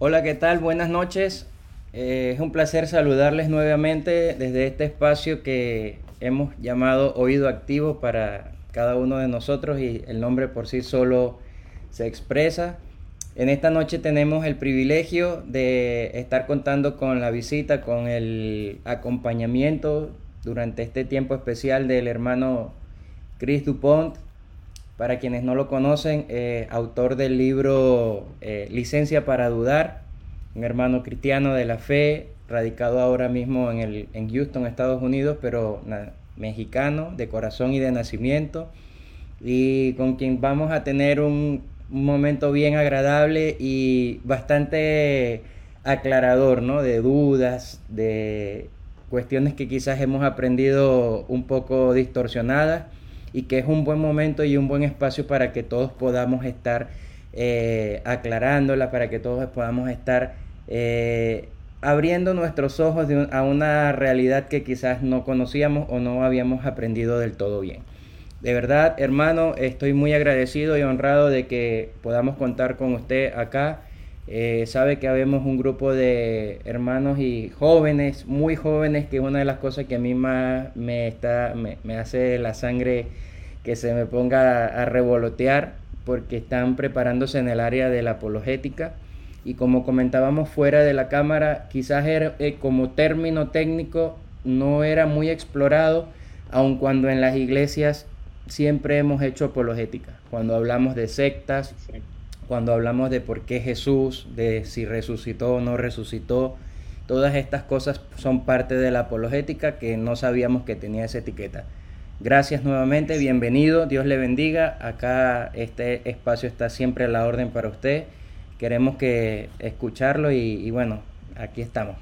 Hola, ¿qué tal? Buenas noches. Eh, es un placer saludarles nuevamente desde este espacio que hemos llamado Oído Activo para cada uno de nosotros y el nombre por sí solo se expresa. En esta noche tenemos el privilegio de estar contando con la visita, con el acompañamiento durante este tiempo especial del hermano Chris Dupont. Para quienes no lo conocen, eh, autor del libro eh, Licencia para Dudar, un hermano cristiano de la fe, radicado ahora mismo en, el, en Houston, Estados Unidos, pero mexicano de corazón y de nacimiento, y con quien vamos a tener un un momento bien agradable y bastante aclarador, ¿no? De dudas, de cuestiones que quizás hemos aprendido un poco distorsionadas y que es un buen momento y un buen espacio para que todos podamos estar eh, aclarándola, para que todos podamos estar eh, abriendo nuestros ojos a una realidad que quizás no conocíamos o no habíamos aprendido del todo bien. De verdad, hermano, estoy muy agradecido y honrado de que podamos contar con usted acá. Eh, sabe que habemos un grupo de hermanos y jóvenes, muy jóvenes, que es una de las cosas que a mí más me, está, me, hace la sangre que se me ponga a, revolotear, porque están preparándose en el área de la apologética. Y como comentábamos fuera de la cámara, quizás era, eh, como término técnico no era muy explorado, aun cuando en las iglesias siempre hemos hecho apologética. Cuando hablamos de sectas, cuando hablamos de por qué Jesús, de si resucitó o no resucitó, todas estas cosas son parte de la apologética que no sabíamos que tenía esa etiqueta. Gracias nuevamente, bienvenido, Dios le bendiga. Acá este espacio está siempre a la orden para usted. Queremos que escucharlo y, bueno, aquí estamos.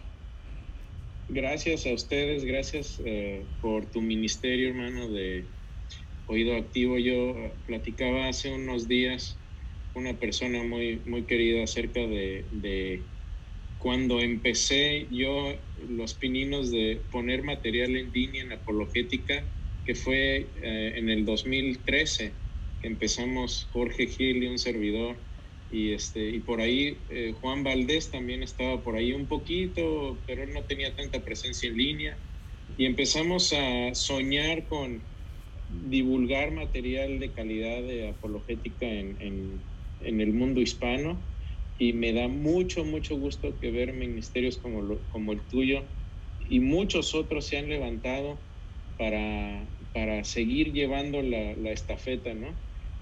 Gracias a ustedes, gracias eh, por tu ministerio, hermano, de oído activo. Yo platicaba hace unos días una persona muy, muy querida acerca de, cuando empecé yo los pininos de poner material en línea en apologética, que fue eh, en el 2013, que empezamos Jorge Gil y un servidor. Y, este, y por ahí eh, Juan Valdés también estaba por ahí un poquito, pero él no tenía tanta presencia en línea. Y empezamos a soñar con, divulgar material de calidad de apologética en, en, el mundo hispano y me da mucho, mucho gusto que ver ministerios como, como el tuyo y muchos otros se han levantado para, para seguir llevando la, la estafeta, ¿no?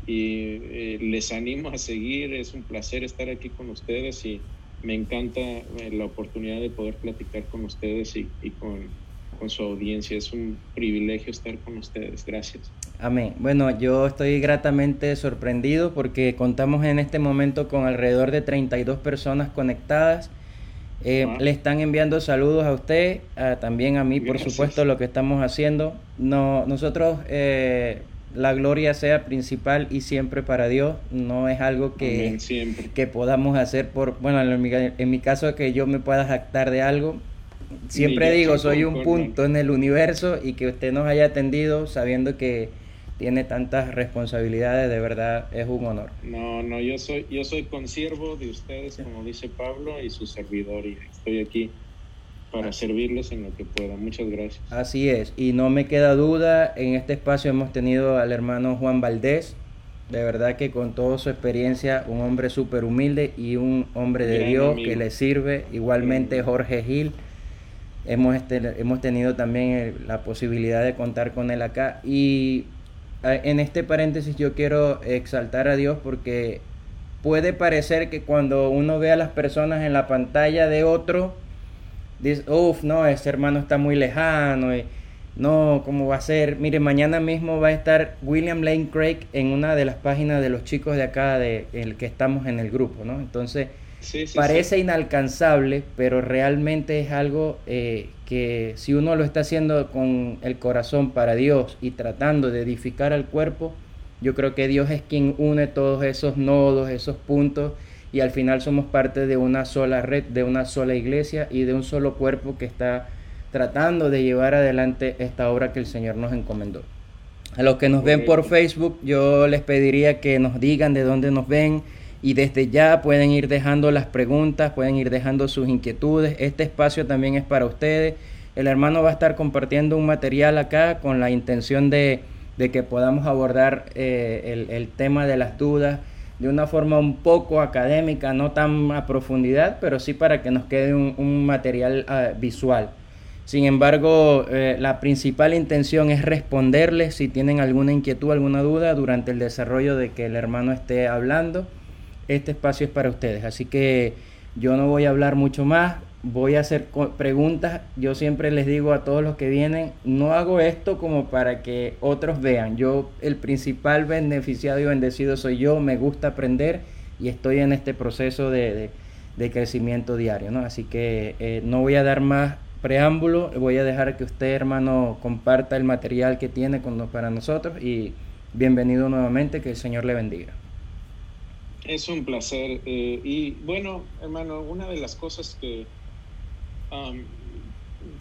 Y eh, les animo a seguir, es un placer estar aquí con ustedes y me encanta eh, la oportunidad de poder platicar con ustedes y, y con, con su audiencia. Es un privilegio estar con ustedes. Gracias. Amén. Bueno, yo estoy gratamente sorprendido porque contamos en este momento con alrededor de 32 personas conectadas. Eh, le están enviando saludos a usted, también a mí, por supuesto, lo que estamos haciendo. No, nosotros, eh, la gloria sea principal y siempre para Dios. No es algo que, que podamos hacer por, bueno, en mi, en mi caso, que yo me pueda jactar de algo, siempre digo, soy un punto en el universo y que usted nos haya atendido sabiendo que tiene tantas responsabilidades, de verdad es un honor. No, no, yo soy, yo soy consiervo de ustedes, como dice Pablo, y su servidor, y estoy aquí para servirles en lo que pueda. Muchas gracias. Así es, y no me queda duda, en este espacio hemos tenido al hermano Juan Valdés, de verdad que con toda su experiencia, un hombre súper humilde y un hombre de Dios que le sirve, igualmente Jorge Gil hemos, este, hemos tenido también la posibilidad de contar con él acá. Y en este paréntesis yo quiero exaltar a Dios porque puede parecer que cuando uno ve a las personas en la pantalla de otro, dice, uff, no, ese hermano está muy lejano. Y, no, ¿cómo va a ser? Mire, mañana mismo va a estar William Lane Craig en una de las páginas de los chicos de acá, de el que estamos en el grupo, ¿no? Entonces, Parece inalcanzable, pero realmente es algo eh, que si uno lo está haciendo con el corazón para Dios y tratando de edificar al cuerpo, yo creo que Dios es quien une todos esos nodos, esos puntos, y al final somos parte de una sola red, de una sola iglesia y de un solo cuerpo que está tratando de llevar adelante esta obra que el Señor nos encomendó. A los que nos ven por Facebook, yo les pediría que nos digan de dónde nos ven, y desde ya pueden ir dejando las preguntas, pueden ir dejando sus inquietudes. Este espacio también es para ustedes. El hermano va a estar compartiendo un material acá con la intención de, que podamos abordar eh, el, tema de las dudas de una forma un poco académica, no tan a profundidad, pero sí para que nos quede un, material ah, visual. Sin embargo, eh, la principal intención es responderles si tienen alguna inquietud, alguna duda durante el desarrollo de que el hermano esté hablando. Este espacio es para ustedes, así que yo no voy a hablar mucho más, voy a hacer preguntas. Yo siempre les digo a todos los que vienen, no hago esto como para que otros vean. Yo, el principal beneficiado y bendecido soy yo, me gusta aprender y estoy en este proceso de, crecimiento diario, ¿no? Así que eh, no voy a dar más preámbulo, voy a dejar que usted, hermano, comparta el material que tiene para nosotros y bienvenido nuevamente, que el Señor le bendiga. Es un placer. Eh, y bueno, hermano, una de las cosas que,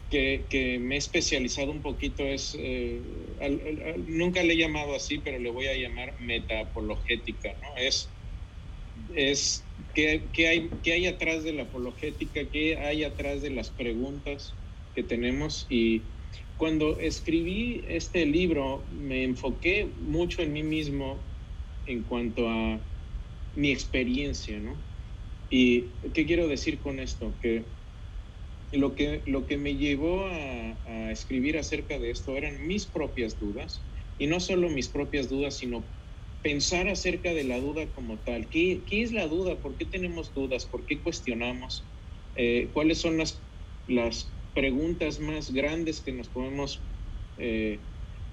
que, me he especializado un poquito es, eh, nunca le he llamado así, pero le voy a llamar metaapologética, ¿no? Es, es ¿Qué, hay, ¿Qué hay atrás de la apologética? ¿Qué hay atrás de las preguntas que tenemos? Y cuando escribí este libro me enfoqué mucho en mí mismo en cuanto a mi experiencia, ¿no? ¿Y qué quiero decir con esto? Que lo que, lo que me llevó a, escribir acerca de esto eran mis propias dudas, y no solo mis propias dudas, sino pensar acerca de la duda como tal. ¿Qué, es la duda? ¿Por qué tenemos dudas? ¿Por qué cuestionamos? Eh, ¿Cuáles son las, las preguntas más grandes que nos podemos eh,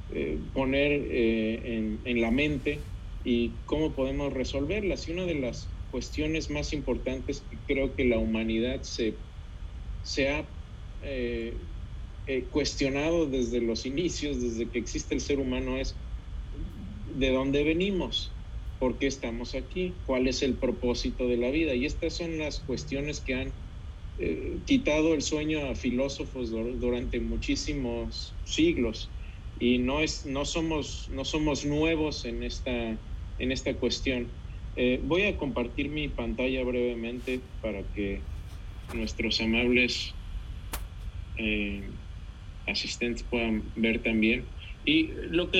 eh, poner en, en, la mente y cómo podemos resolverlas? Y una de las cuestiones más importantes que creo que la humanidad se, se ha cuestionado desde los inicios, desde que existe el ser humano, es de dónde venimos, por qué estamos aquí, cuál es el propósito de la vida. Y estas son las cuestiones que han eh, quitado el sueño a filósofos durante muchísimos siglos. Y no, es, no, somos, no somos nuevos en esta, en esta cuestión. Eh, voy a compartir mi pantalla brevemente para que nuestros amables eh, asistentes puedan ver también. Y lo que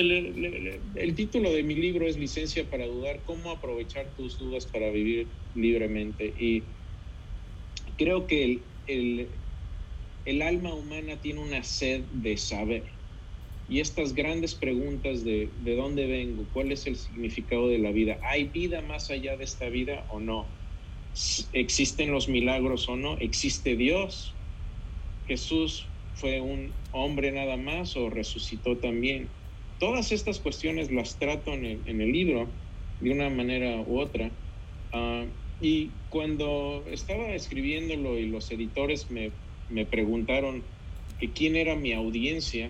el título de mi libro es Licencia para dudar, cómo aprovechar tus dudas para vivir libremente. Y creo que el alma humana tiene una sed de saber. Y estas grandes preguntas de, de dónde vengo, cuál es el significado de la vida, ¿hay vida más allá de esta vida o no? ¿Existen los milagros o no? ¿Existe Dios? Jesús fue un hombre nada más o resucitó también. Todas estas cuestiones las trato en el, libro de una manera u otra. Ah, y cuando estaba escribiéndolo y los editores me, me preguntaron que quién era mi audiencia,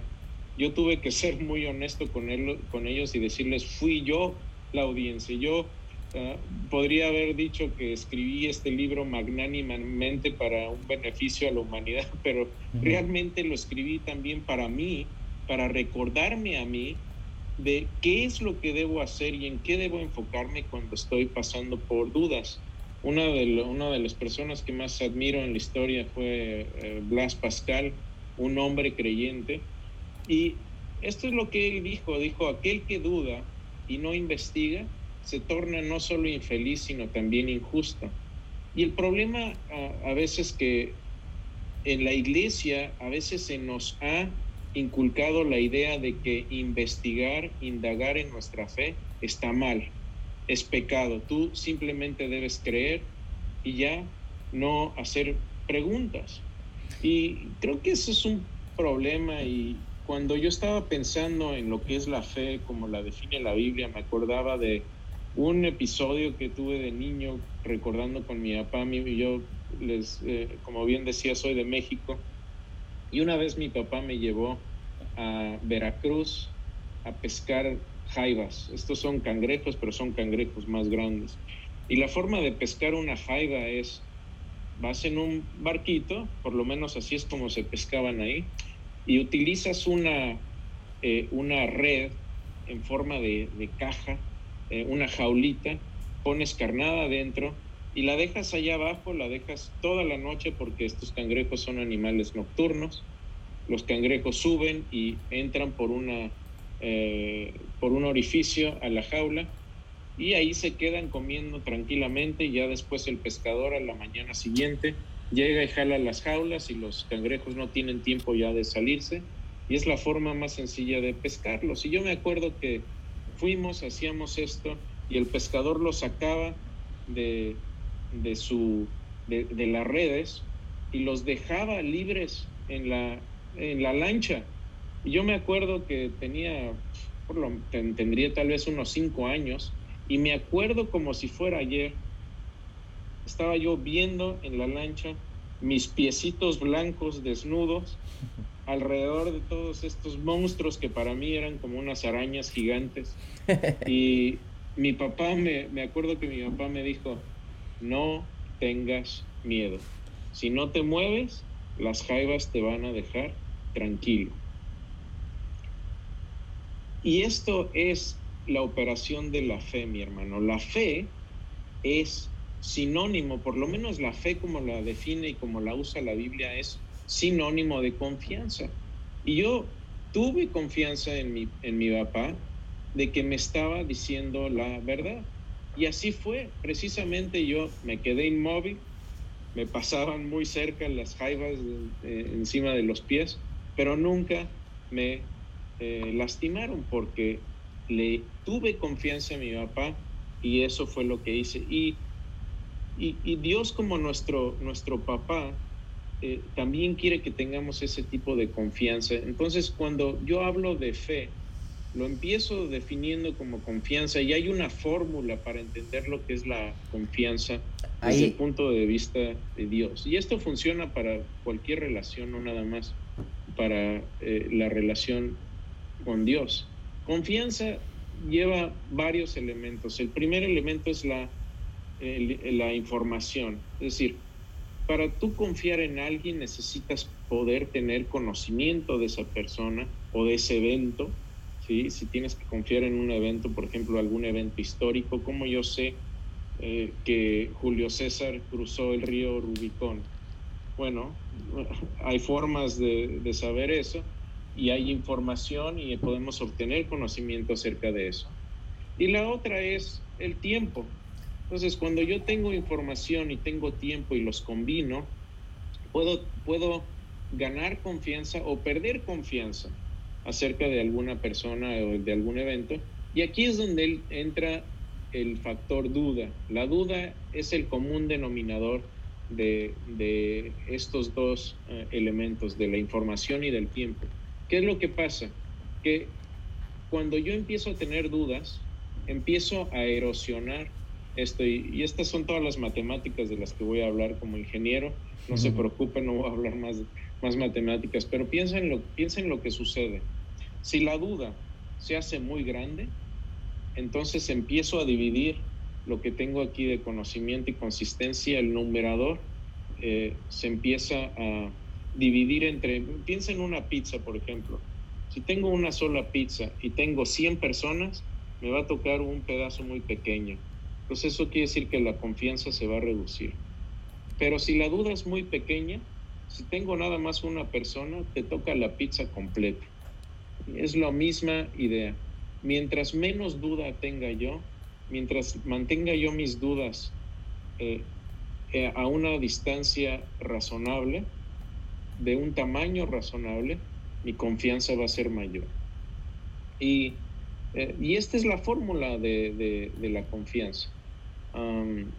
yo tuve que ser muy honesto con, él, con ellos y decirles, fui yo la audiencia. Yo Ah, podría haber dicho que escribí este libro magnánimamente para un beneficio a la humanidad, pero realmente lo escribí también para mí, para recordarme a mí de qué es lo que debo hacer y en qué debo enfocarme cuando estoy pasando por dudas. Una de, una de las personas que más admiro en la historia fue eh, Blas Pascal, un hombre creyente, y esto es lo que él dijo, dijo, aquel que duda y no investiga, se torna no solo infeliz, sino también injusto. Y el problema a, veces que en la iglesia a veces se nos ha inculcado la idea de que investigar, indagar en nuestra fe está mal, es pecado. Tú simplemente debes creer y ya no hacer preguntas. Y creo que eso es un problema y cuando yo estaba pensando en lo que es la fe, como la define la Biblia, me acordaba de un episodio que tuve de niño recordando con mi papá, mi, yo les, eh, como bien decía, soy de México, y una vez mi papá me llevó a Veracruz a pescar jaivas. Estos son cangrejos, pero son cangrejos más grandes. Y la forma de pescar una jaiva es, vas en un barquito, por lo menos así es como se pescaban ahí, y utilizas una, eh, una red en forma de, caja eh, una jaulita pones carnada adentro y la dejas allá abajo, la dejas toda la noche porque estos cangrejos son animales nocturnos. Los cangrejos suben y entran por, una, eh, por un orificio a la jaula y ahí se quedan comiendo tranquilamente y ya después el pescador a la mañana siguiente llega y jala las jaulas y los cangrejos no tienen tiempo ya de salirse y es la forma más sencilla de pescarlos. Y yo me acuerdo que fuimos, hacíamos esto y el pescador los sacaba de, de, su, de, las redes y los dejaba libres en la, en la lancha. Y yo me acuerdo que tenía, por lo, tendría tal vez unos cinco años, y me acuerdo como si fuera ayer, estaba yo viendo en la lancha mis piecitos blancos desnudos alrededor de todos estos monstruos que para mí eran como unas arañas gigantes. Y mi papá, me, me acuerdo que mi papá me dijo, no tengas miedo. Si no te mueves, las jaivas te van a dejar tranquilo. Y esto es la operación de la fe, mi hermano. La fe es sinónimo, por lo menos la fe como la define y como la usa la Biblia es sinónimo de confianza. Y yo tuve confianza en mi, en mi papá de que me estaba diciendo la verdad. Y así fue. Precisamente yo me quedé inmóvil, me pasaban muy cerca las jaivas encima de los pies, pero nunca me eh, lastimaron porque le tuve confianza en mi papá y eso fue lo que hice. Y, y, Dios como nuestro, nuestro papá eh, también quiere que tengamos ese tipo de confianza. Entonces cuando yo hablo de fe, lo empiezo definiendo como confianza y hay una fórmula para entender lo que es la confianza desde el punto de vista de Dios. Y esto funciona para cualquier relación, no nada más para eh, la relación con Dios. Confianza lleva varios elementos. El primer elemento es la, la información. Es decir, para tú confiar en alguien necesitas poder tener conocimiento de esa persona o de ese evento si tienes que confiar en un evento, por ejemplo, algún evento histórico, como yo sé eh, que Julio César cruzó el río Rubicón? Bueno, hay formas de saber eso y hay información y podemos obtener conocimiento acerca de eso. Y la otra es el tiempo. Entonces, cuando yo tengo información y tengo tiempo y los combino, puedo, puedo ganar confianza o perder confianza acerca de alguna persona o de algún evento. Y aquí es donde entra el factor duda. La duda es el común denominador de, estos dos eh, elementos, de la información y del tiempo. ¿Qué es lo que pasa? Que cuando yo empiezo a tener dudas, empiezo a erosionar esto. Y, estas son todas las matemáticas de las que voy a hablar como ingeniero. No se preocupen, no voy a hablar más más matemáticas, pero piensa en, lo, piensa en lo que sucede. Si la duda se hace muy grande, entonces empiezo a dividir lo que tengo aquí de conocimiento y consistencia, el numerador eh, se empieza a dividir entre, piensa en una pizza, por ejemplo. Si tengo una sola pizza y tengo 100 personas, me va a tocar un pedazo muy pequeño. Entonces eso quiere decir que la confianza se va a reducir. Pero si la duda es muy pequeña, si tengo nada más una persona, te toca la pizza completa. Es la misma idea. Mientras menos duda tenga yo, mientras mantenga yo mis dudas eh, eh, a una distancia razonable, de un tamaño razonable, mi confianza va a ser mayor. Y, eh, esta es la fórmula de, la confianza.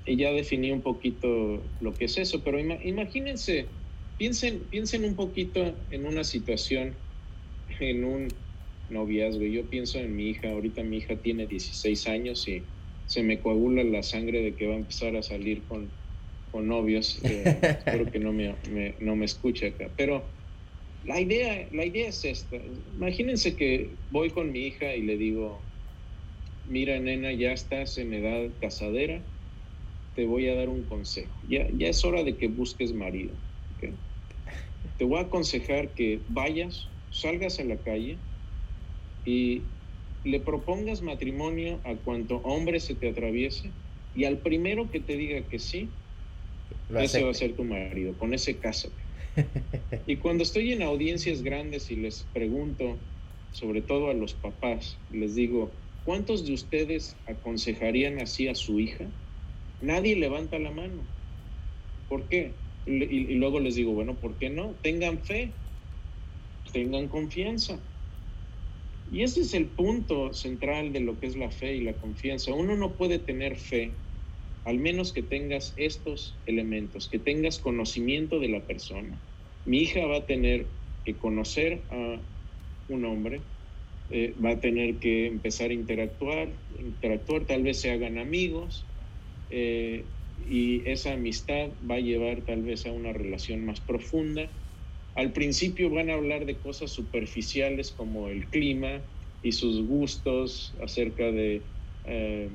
Y ya definí un poquito lo que es eso, pero imagínense piensen, piensen un poquito en una situación, en un noviazgo. Yo pienso en mi hija, ahorita mi hija tiene 16 años y se me coagula la sangre de que va a empezar a salir con, con novios. Eh, espero que no me, no me escuche acá. Pero la idea, la idea es esta. Imagínense que voy con mi hija y le digo, mira nena, ya estás en edad casadera, te voy a dar un consejo. Ya, ya es hora de que busques marido te voy a aconsejar que vayas, salgas a la calle y le propongas matrimonio a cuanto hombre se te atraviese Y al primero que te diga que sí, ese va a ser tu marido, con ese cásate. y cuando estoy en audiencias grandes y les pregunto, sobre todo a los papás, les digo, ¿cuántos de ustedes aconsejarían así a su hija? Nadie levanta la mano. ¿Por qué? Y, luego les digo, bueno, ¿por qué no? Tengan fe, tengan confianza. Y ese es el punto central de lo que es la fe y la confianza. Uno no puede tener fe al menos que tengas estos elementos, que tengas conocimiento de la persona. Mi hija va a tener que conocer a un hombre, eh, va a tener que empezar a interactuar, interactuar, tal vez se hagan amigos, eh, y esa amistad va a llevar tal vez a una relación más profunda. Al principio van a hablar de cosas superficiales como el clima y sus gustos acerca de eh,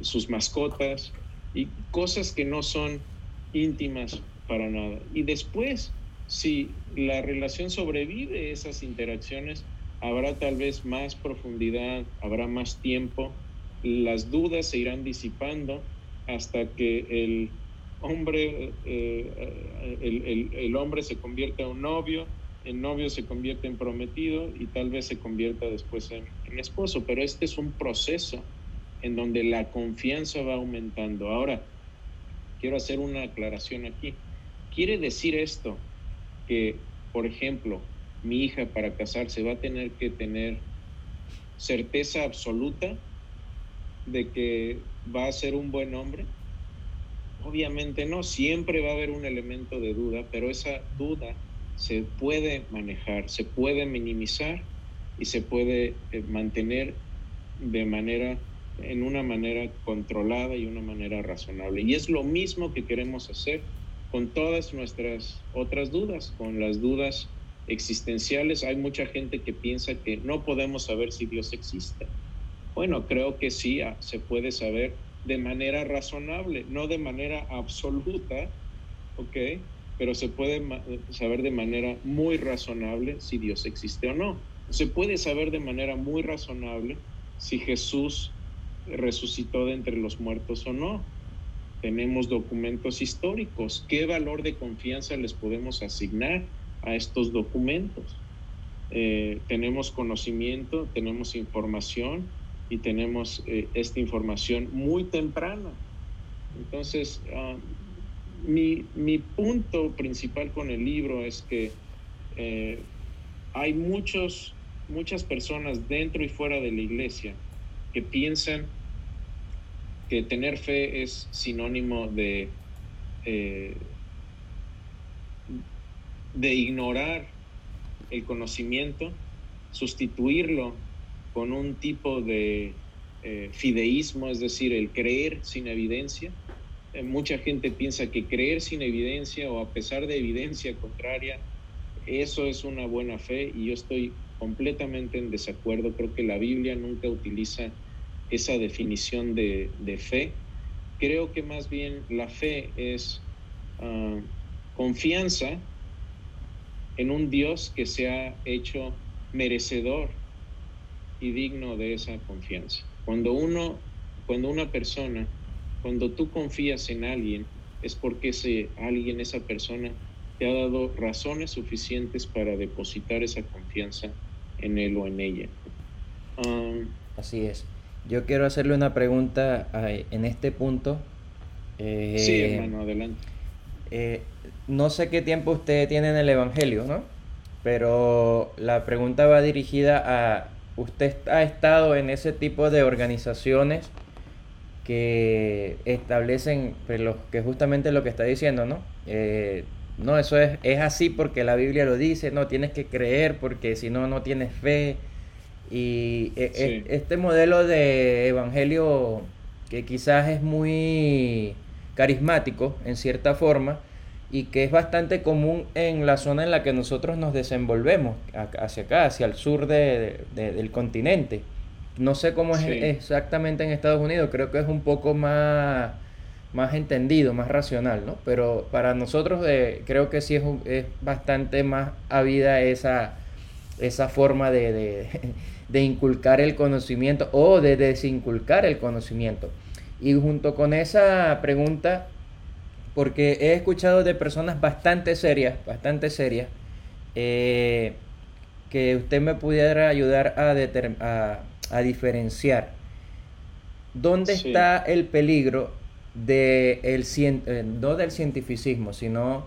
sus mascotas y cosas que no son íntimas para nada. Y después, si la relación sobrevive esas interacciones, habrá tal vez más profundidad, habrá más tiempo, las dudas se irán disipando hasta que el hombre, eh, el, hombre se convierta en un novio, el novio se convierte en prometido y tal vez se convierta después en esposo. Pero este es un proceso en donde la confianza va aumentando. Ahora, quiero hacer una aclaración aquí. ¿Quiere decir esto que, por ejemplo, mi hija para casarse va a tener que tener certeza absoluta de que va a ser un buen hombre? Obviamente no, siempre va a haber un elemento de duda, pero esa duda se puede manejar, se puede minimizar y se puede eh, mantener de manera en una manera controlada y una manera razonable. Y es lo mismo que queremos hacer con todas nuestras otras dudas, con las dudas existenciales. Hay mucha gente que piensa que no podemos saber si Dios existe. Bueno, creo que sí, ah, se puede saber de manera razonable, no de manera absoluta, ¿ok? Pero se puede saber de manera muy razonable si Dios existe o no. Se puede saber de manera muy razonable si Jesús resucitó de entre los muertos o no. Tenemos documentos históricos. ¿Qué valor de confianza les podemos asignar a estos documentos? Eh, tenemos conocimiento, tenemos información y tenemos eh, esta información muy temprana. Entonces, ah, mi, mi, punto principal con el libro es que eh, hay muchos, muchas personas dentro y fuera de la iglesia que piensan que tener fe es sinónimo de, de ignorar el conocimiento, sustituirlo con un tipo de eh, fideísmo, es decir, el creer sin evidencia. Eh, mucha gente piensa que creer sin evidencia o a pesar de evidencia contraria, eso es una buena fe y yo estoy completamente en desacuerdo. Creo que la Biblia nunca utiliza esa definición de, fe. Creo que más bien la fe es ah, confianza en un Dios que se ha hecho merecedor y digno de esa confianza. Cuando uno, cuando una persona, cuando tú confías en alguien, es porque ese alguien, esa persona, te ha dado razones suficientes para depositar esa confianza en él o en ella. Ah, Así es. Yo quiero hacerle una pregunta en este punto. Eh, sí, hermano, adelante. Eh, no sé qué tiempo usted tiene en el Evangelio, ¿no? Pero la pregunta va dirigida a, ¿usted ha estado en ese tipo de organizaciones que establecen pues, lo, que justamente lo que está diciendo, ¿no? Eh, no, eso es, es así porque la Biblia lo dice, no, tienes que creer porque si no, no tienes fe. Y e, e, este modelo de evangelio que quizás es muy carismático en cierta forma y que es bastante común en la zona en la que nosotros nos desenvolvemos, hacia acá, hacia el sur del continente. No sé cómo es exactamente en Estados Unidos, creo que es un poco más, más entendido, más racional, ¿no? Pero para nosotros eh, creo que sí es, es bastante más habida esa, esa forma de de inculcar el conocimiento o de desinculcar el conocimiento. Y junto con esa pregunta, porque he escuchado de personas bastante serias, bastante serias, eh, que usted me pudiera ayudar a, a, diferenciar. Dónde está el peligro de el, eh, no del cientificismo, sino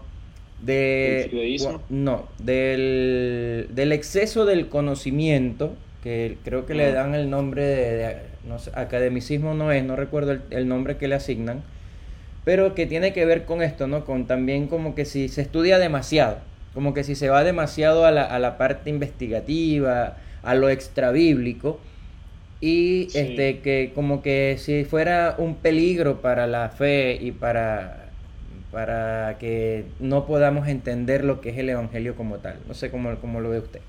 de no del, del, exceso del conocimiento que creo que le ah. dan el nombre de, no sé, academicismo no es no recuerdo el, nombre que le asignan pero que tiene que ver con esto no con también como que si se estudia demasiado como que si se va demasiado a la, a la parte investigativa a lo extrabíblico y este que como que si fuera un peligro para la fe y para para que no podamos entender lo que es el Evangelio como tal. No sé cómo, cómo lo ve usted.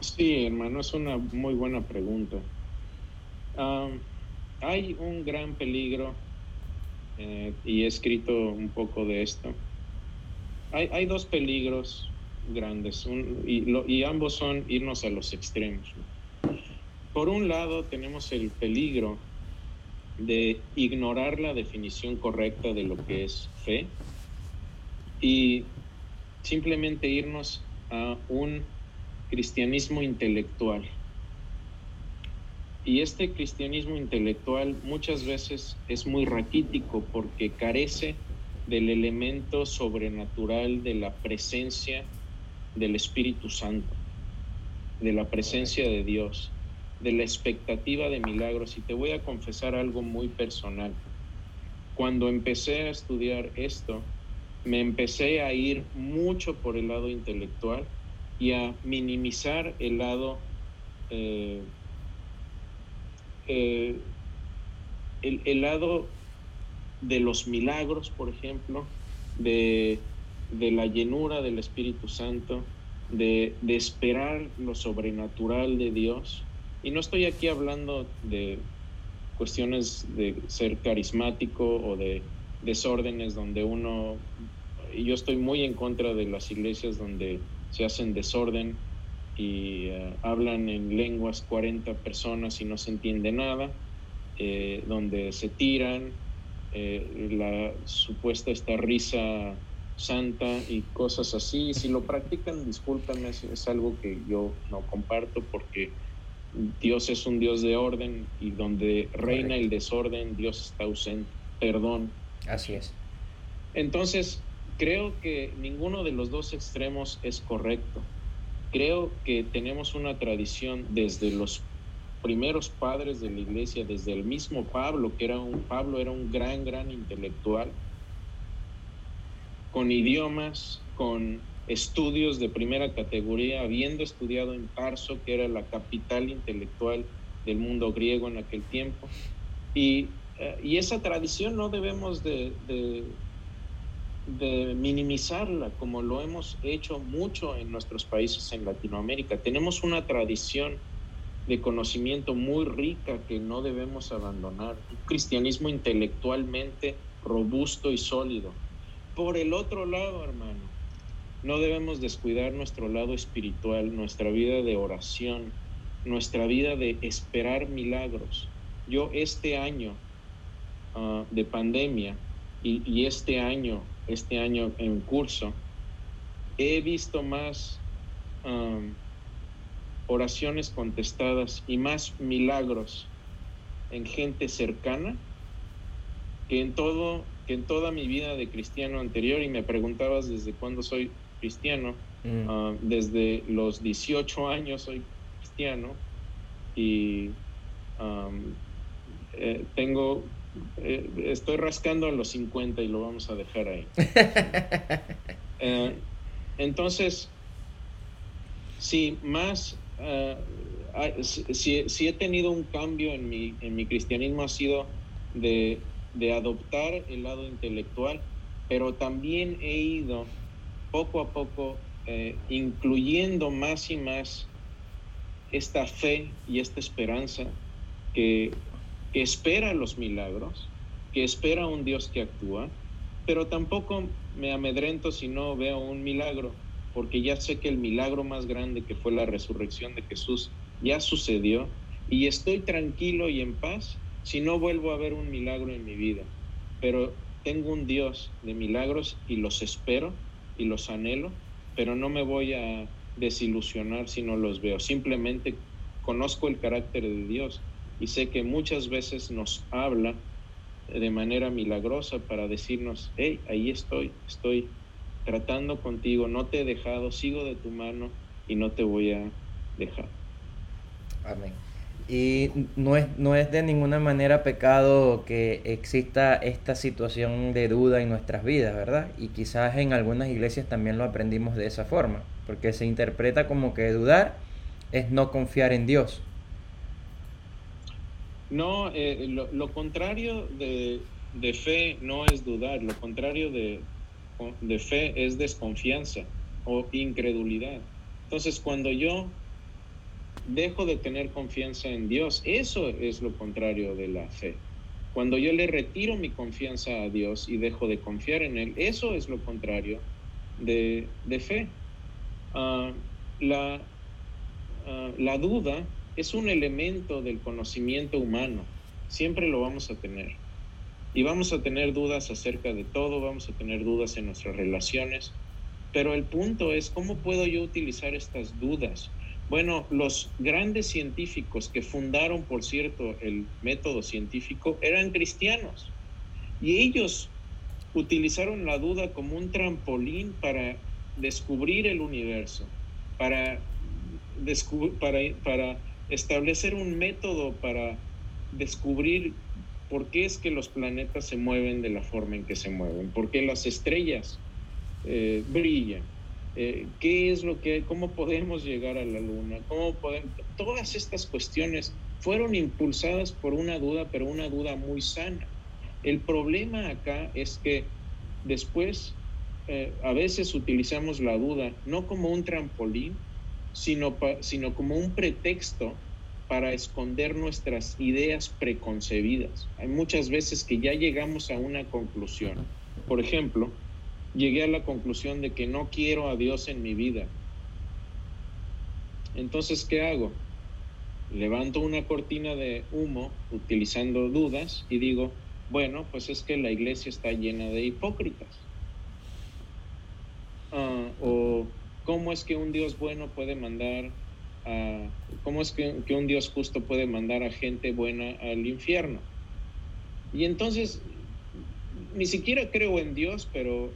Sí, hermano, es una muy buena pregunta. hay un gran peligro, eh, y he escrito un poco de esto. Hay, hay dos peligros grandes, y, y, ambos son irnos a los extremos. Por un lado tenemos el peligro de ignorar la definición correcta de lo que es fe y simplemente irnos a un cristianismo intelectual. Y este cristianismo intelectual muchas veces es muy raquítico porque carece del elemento sobrenatural de la presencia del Espíritu Santo, de la presencia de Dios de la expectativa de milagros y te voy a confesar algo muy personal. Cuando empecé a estudiar esto, me empecé a ir mucho por el lado intelectual y a minimizar el lado eh, eh, el, lado de los milagros, por ejemplo, de, la llenura del Espíritu Santo, de, de esperar lo sobrenatural de Dios. Y no estoy aquí hablando de cuestiones de ser carismático o de desórdenes donde uno, yo estoy muy en contra de las iglesias donde se hacen desorden y eh, hablan en lenguas 40 personas y no se entiende nada, eh, donde se tiran, eh, la supuesta esta risa santa y cosas así. Si lo practican, discúlpame, es algo que yo no comparto porque Dios es un Dios de orden y donde reina el desorden, Dios está ausente. Perdón. Así es. Entonces, creo que ninguno de los dos extremos es correcto. Creo que tenemos una tradición desde los primeros padres de la iglesia, desde el mismo Pablo, que era un Pablo era un gran gran intelectual con idiomas, con estudios de primera categoría, habiendo estudiado en Tarso, que era la capital intelectual del mundo griego en aquel tiempo. Y, eh, y esa tradición no debemos de, de, de, minimizarla, como lo hemos hecho mucho en nuestros países en Latinoamérica. Tenemos una tradición de conocimiento muy rica que no debemos abandonar, un cristianismo intelectualmente robusto y sólido. Por el otro lado, hermano, no debemos descuidar nuestro lado espiritual, nuestra vida de oración, nuestra vida de esperar milagros. Yo este año ah, de pandemia y, este año, este año en curso, he visto más oraciones contestadas y más milagros en gente cercana que en todo que en toda mi vida de cristiano anterior y me preguntabas desde cuándo soy cristiano. Mm. Ah, desde los 18 años soy cristiano y eh, tengo, eh, estoy rascando a los 50 y lo vamos a dejar ahí. Eh, entonces, si más, ah, si, he tenido un cambio en mi, en mi cristianismo ha sido de, de adoptar el lado intelectual, pero también he ido poco a poco eh, incluyendo más y más esta fe y esta esperanza que, que espera los milagros, que espera un Dios que actúa, pero tampoco me amedrento si no veo un milagro, porque ya sé que el milagro más grande que fue la resurrección de Jesús ya sucedió y estoy tranquilo y en paz si no vuelvo a ver un milagro en mi vida, pero tengo un Dios de milagros y los espero y los anhelo, pero no me voy a desilusionar si no los veo. Simplemente conozco el carácter de Dios y sé que muchas veces nos habla de manera milagrosa para decirnos, hey, ahí estoy, estoy tratando contigo, no te he dejado, sigo de tu mano y no te voy a dejar. Amén. Y no es, no es de ninguna manera pecado que exista esta situación de duda en nuestras vidas, ¿verdad? Y quizás en algunas iglesias también lo aprendimos de esa forma, porque se interpreta como que dudar es no confiar en Dios. No, eh, lo, contrario de, de, fe no es dudar, lo contrario de, de fe es desconfianza o incredulidad. Entonces, cuando yo dejo de tener confianza en Dios, eso es lo contrario de la fe. Cuando yo le retiro mi confianza a Dios y dejo de confiar en Él, eso es lo contrario de, fe. Ah, la, ah, la duda es un elemento del conocimiento humano, siempre lo vamos a tener. Y vamos a tener dudas acerca de todo, vamos a tener dudas en nuestras relaciones, pero el punto es, ¿cómo puedo yo utilizar estas dudas? Bueno, los grandes científicos que fundaron, por cierto, el método científico eran cristianos y ellos utilizaron la duda como un trampolín para descubrir el universo, para, para, para establecer un método para descubrir por qué es que los planetas se mueven de la forma en que se mueven, por qué las estrellas eh, brillan, eh, qué es lo que, cómo podemos llegar a la luna, cómo podemos, todas estas cuestiones fueron impulsadas por una duda, pero una duda muy sana. El problema acá es que después eh, a veces utilizamos la duda no como un trampolín, sino, sino como un pretexto para esconder nuestras ideas preconcebidas. Hay muchas veces que ya llegamos a una conclusión. Por ejemplo, llegué a la conclusión de que no quiero a Dios en mi vida. Entonces, ¿qué hago? Levanto una cortina de humo utilizando dudas y digo, bueno, pues es que la iglesia está llena de hipócritas. Ah, o cómo es que un Dios bueno puede mandar cómo es que, un Dios justo puede mandar a gente buena al infierno. Y entonces, ni siquiera creo en Dios, pero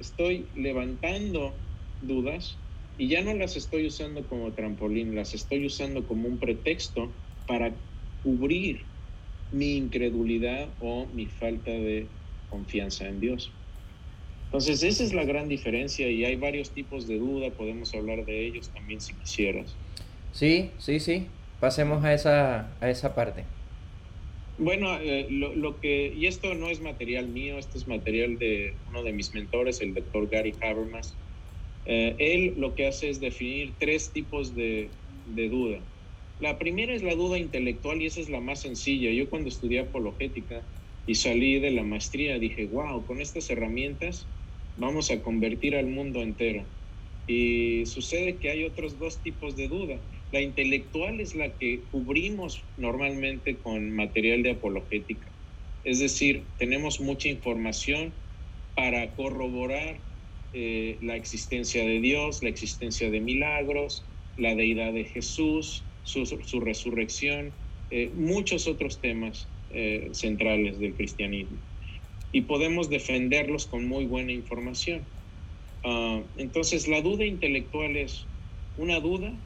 estoy levantando dudas y ya no las estoy usando como trampolín, las estoy usando como un pretexto para cubrir mi incredulidad o mi falta de confianza en Dios. Entonces, esa es la gran diferencia y hay varios tipos de duda, podemos hablar de ellos también si quisieras. Sí, sí, sí. Pasemos a esa, a esa parte. Bueno, eh, lo, que, y esto no es material mío, esto es material de uno de mis mentores, el doctor Gary Habermas. Eh, él lo que hace es definir tres tipos de, de duda. La primera es la duda intelectual y esa es la más sencilla. Yo cuando estudié apologética y salí de la maestría dije, wow, con estas herramientas vamos a convertir al mundo entero. Y sucede que hay otros dos tipos de duda. La intelectual es la que cubrimos normalmente con material de apologética. Es decir, tenemos mucha información para corroborar eh, la existencia de Dios, la existencia de milagros, la deidad de Jesús, su, resurrección, eh, muchos otros temas eh, centrales del cristianismo. Y podemos defenderlos con muy buena información. Ah, entonces, la duda intelectual es una duda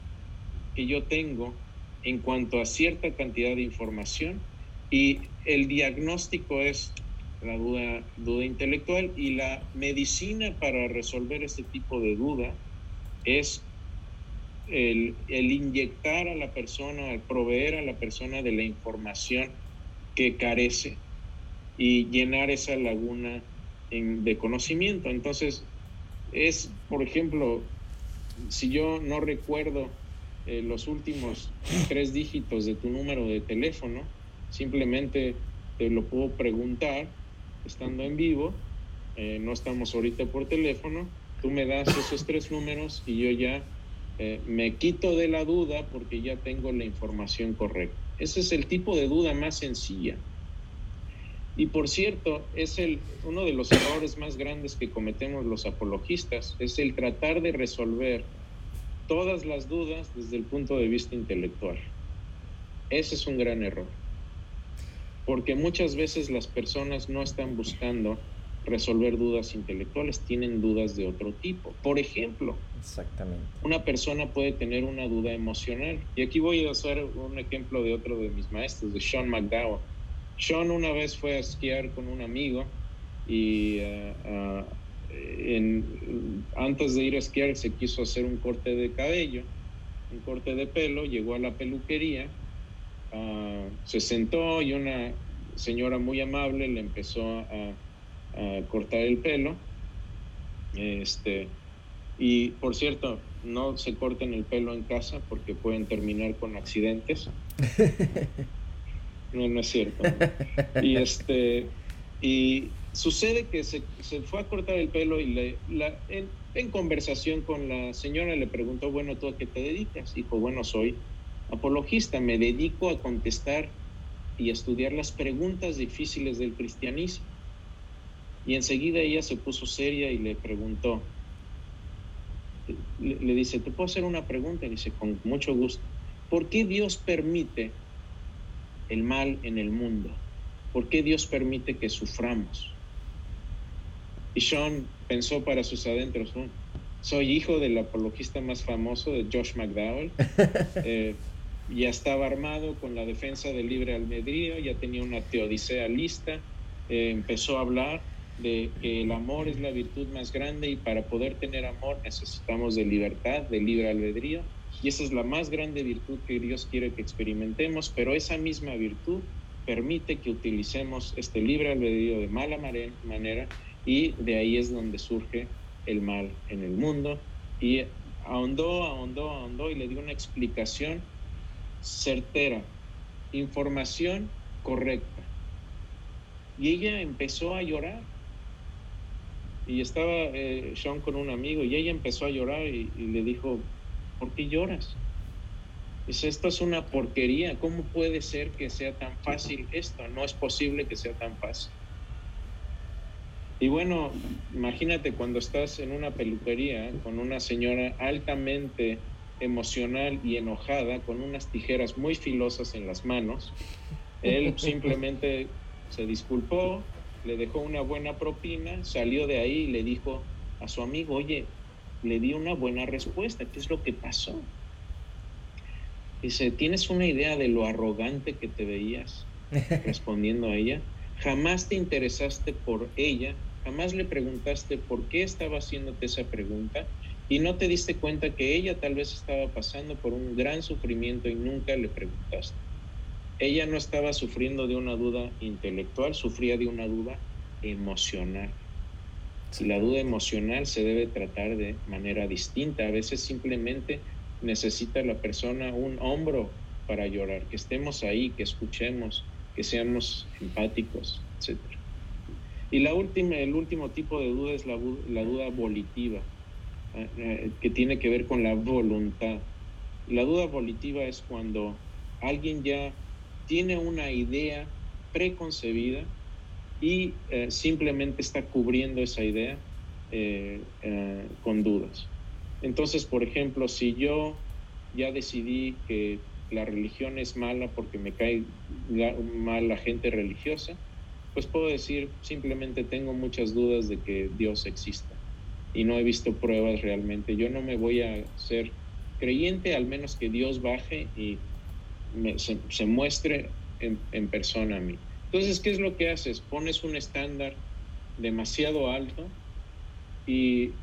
que yo tengo en cuanto a cierta cantidad de información y el diagnóstico es la duda, duda intelectual y la medicina para resolver este tipo de duda es el, el, inyectar a la persona, el proveer a la persona de la información que carece y llenar esa laguna de conocimiento. Entonces, es, por ejemplo, si yo no recuerdo eh, los últimos tres dígitos de tu número de teléfono, simplemente te lo puedo preguntar estando en vivo, eh, no estamos ahorita por teléfono, tú me das esos tres números y yo ya eh, me quito de la duda porque ya tengo la información correcta. Ese es el tipo de duda más sencilla. Y por cierto, es el, uno de los errores más grandes que cometemos los apologistas, es el tratar de resolver todas las dudas desde el punto de vista intelectual. Ese es un gran error. Porque muchas veces las personas no están buscando resolver dudas intelectuales, tienen dudas de otro tipo. Por ejemplo, Exactamente. una persona puede tener una duda emocional. Y aquí voy a usar un ejemplo de otro de mis maestros, de Sean McDowell. Sean una vez fue a esquiar con un amigo y uh, antes de ir a esquiar se quiso hacer un corte de cabello, un corte de pelo, llegó a la peluquería, uh, se sentó y una señora muy amable le empezó a a cortar el pelo. Este, y por cierto, no se corten el pelo en casa porque pueden terminar con accidentes. No, no es cierto. Y este y sucede que se, se, fue a cortar el pelo y le, la, en, en, conversación con la señora le preguntó, bueno, ¿tú a qué te dedicas? Dijo, bueno, soy apologista, me dedico a contestar y a estudiar las preguntas difíciles del cristianismo. Y enseguida ella se puso seria y le preguntó, le, le, dice, ¿te puedo hacer una pregunta? Y dice, con mucho gusto, ¿por qué Dios permite el mal en el mundo? ¿Por qué Dios permite que suframos? Y Sean pensó para sus adentros, ¿no? soy hijo del apologista más famoso, de Josh McDowell. Eh, ya estaba armado con la defensa del libre albedrío, ya tenía una teodicea lista, eh, empezó a hablar de que el amor es la virtud más grande y para poder tener amor necesitamos de libertad, de libre albedrío. Y esa es la más grande virtud que Dios quiere que experimentemos, pero esa misma virtud permite que utilicemos este libre albedrío de mala manera y de ahí es donde surge el mal en el mundo. Y ahondó, ahondó, ahondó y le dio una explicación certera, información correcta. Y ella empezó a llorar y estaba eh, Sean con un amigo y ella empezó a llorar y, y, le dijo, ¿por qué lloras? Dice, esto es una porquería, ¿cómo puede ser que sea tan fácil esto? No es posible que sea tan fácil. Y bueno, imagínate cuando estás en una peluquería con una señora altamente emocional y enojada, con unas tijeras muy filosas en las manos, él simplemente se disculpó, le dejó una buena propina, salió de ahí y le dijo a su amigo, oye, le di una buena respuesta, ¿qué es lo que pasó? Dice, ¿tienes una idea de lo arrogante que te veías respondiendo a ella? Jamás te interesaste por ella, jamás le preguntaste por qué estaba haciéndote esa pregunta y no te diste cuenta que ella tal vez estaba pasando por un gran sufrimiento y nunca le preguntaste ella no estaba sufriendo de una duda intelectual, sufría de una duda emocional. Si la duda emocional se debe tratar de manera distinta, a veces simplemente necesita la persona un hombro para llorar, que estemos ahí, que escuchemos, que seamos empáticos, etc. Y la última, el último tipo de duda es la, la duda volitiva, eh, que tiene que ver con la voluntad. La duda volitiva es cuando alguien ya tiene una idea preconcebida y eh, simplemente está cubriendo esa idea eh, eh, con dudas. Entonces, por ejemplo, si yo ya decidí que la religión es mala porque me cae mal la gente religiosa, pues puedo decir simplemente tengo muchas dudas de que Dios exista y no he visto pruebas realmente. Yo no me voy a ser creyente al menos que Dios baje y se, muestre en, persona a mí. Entonces, ¿qué es lo que haces? Pones un estándar demasiado alto y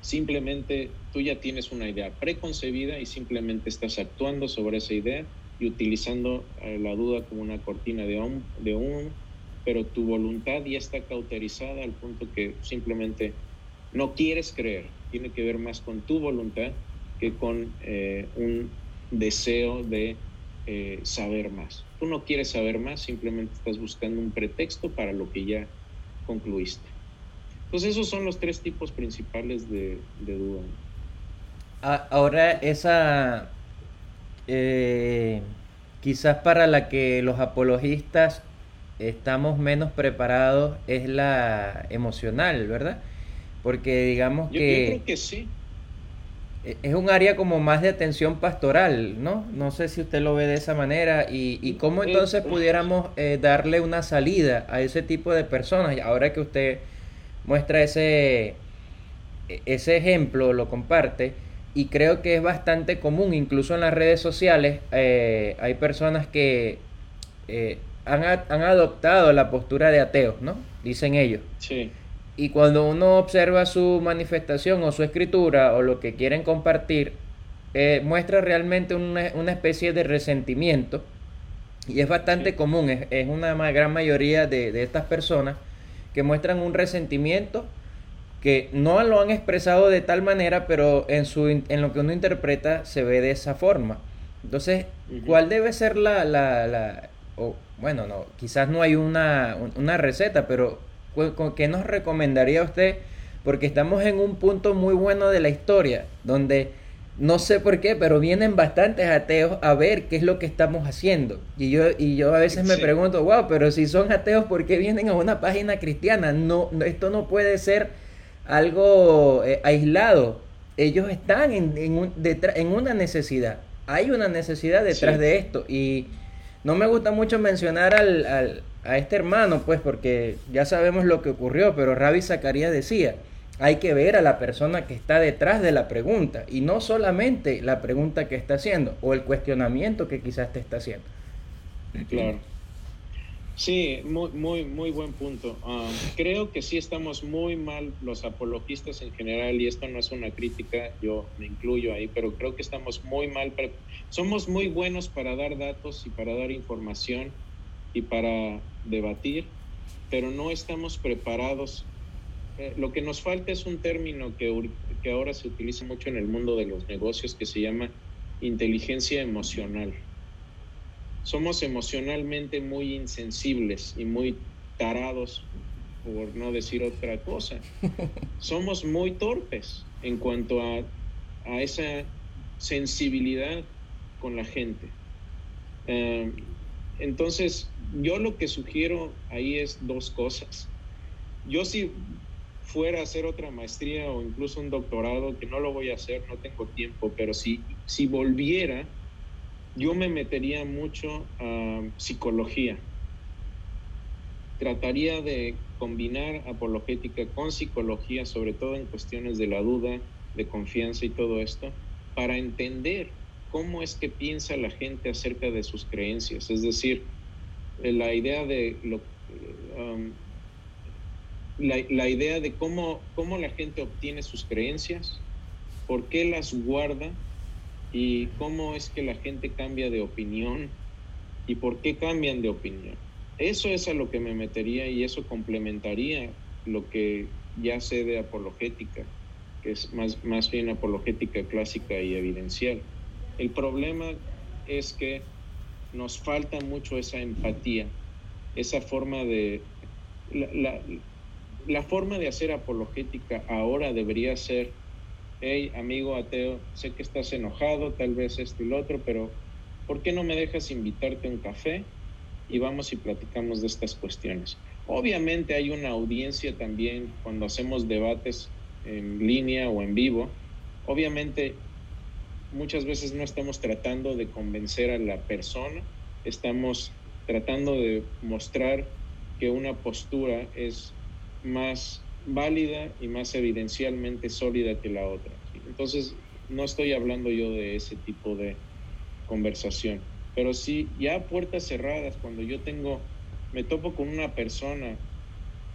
simplemente tú ya tienes una idea preconcebida y simplemente estás actuando sobre esa idea y utilizando eh, la duda como una cortina de humo, de humo, pero tu voluntad ya está cauterizada al punto que simplemente no quieres creer. Tiene que ver más con tu voluntad que con eh, un deseo de eh, saber más. Tú no quieres saber más, simplemente estás buscando un pretexto para lo que ya concluiste. Entonces esos son los tres tipos principales de, de duda. ahora esa, eh, quizás para la que los apologistas estamos menos preparados es la emocional, ¿verdad? Porque digamos que... Yo creo que sí. E, es un área como más de atención pastoral, ¿no? No sé si usted lo ve de esa manera y, y cómo entonces pudiéramos eh, darle una salida a ese tipo de personas, ahora que usted muestra ese, e, ese ejemplo, lo comparte, y creo que es bastante común, incluso en las redes sociales, eh, hay personas que eh, han, han, adoptado la postura de ateos, ¿no? Dicen ellos. Sí. Y cuando uno observa su manifestación o su escritura o lo que quieren compartir, eh, muestra realmente una, una, especie de resentimiento. Y es bastante común, es, es, una gran mayoría de, de estas personas que muestran un resentimiento que no lo han expresado de tal manera, pero en, su, en lo que uno interpreta se ve de esa forma. Entonces, ¿cuál debe ser la, la, la o, bueno, no, quizás no hay una, una receta, pero ¿qué nos recomendaría usted? Porque estamos en un punto muy bueno de la historia, donde no sé por qué, pero vienen bastantes ateos a ver qué es lo que estamos haciendo. Y yo, y yo a veces me pregunto, wow, pero si son ateos, ¿por qué vienen a una página cristiana? No, esto no puede ser algo eh, aislado. Ellos están en, en, un, en, una necesidad. Hay una necesidad detrás de esto. Y no me gusta mucho mencionar al, al, a este hermano, pues, porque ya sabemos lo que ocurrió, pero Rabbi Zacarías decía, hay que ver a la persona que está detrás de la pregunta y no solamente la pregunta que está haciendo o el cuestionamiento que quizás te está haciendo. Claro. Sí, muy, muy, muy buen punto. Ah, creo que sí estamos muy mal los apologistas en general y esto no es una crítica, yo me incluyo ahí, pero creo que estamos muy mal. Somos muy buenos para dar datos y para dar información y para debatir, pero no estamos preparados. Eh, lo que nos falta es un término que, que ahora se utiliza mucho en el mundo de los negocios que se llama inteligencia emocional somos emocionalmente muy insensibles y muy tarados, por no decir otra cosa. Somos muy torpes en cuanto a, a esa sensibilidad con la gente. Eh, entonces, yo lo que sugiero ahí es dos cosas. Yo si fuera a hacer otra maestría o incluso un doctorado, que no lo voy a hacer, no tengo tiempo, pero si, si volviera, yo me metería mucho a psicología. Trataría de combinar apologética con psicología, sobre todo en cuestiones de la duda, de confianza y todo esto, para entender cómo es que piensa la gente acerca de sus creencias. Es decir, la idea de lo, um, la, la, idea de cómo, cómo la gente obtiene sus creencias, por qué las guarda y cómo es que la gente cambia de opinión y por qué cambian de opinión. Eso es a lo que me metería y eso complementaría lo que ya sé de apologética, que es más, más bien apologética clásica y evidencial. El problema es que nos falta mucho esa empatía, esa forma de... La, la, la forma de hacer apologética ahora debería ser hey, amigo ateo, sé que estás enojado, tal vez esto y lo otro, pero ¿por qué no me dejas invitarte a un café y vamos y platicamos de estas cuestiones? Obviamente hay una audiencia también cuando hacemos debates en línea o en vivo. Obviamente muchas veces no estamos tratando de convencer a la persona, estamos tratando de mostrar que una postura es más válida y más evidencialmente sólida que la otra. Entonces, no estoy hablando yo de ese tipo de conversación, pero sí, ya puertas cerradas, cuando yo tengo, me topo con una persona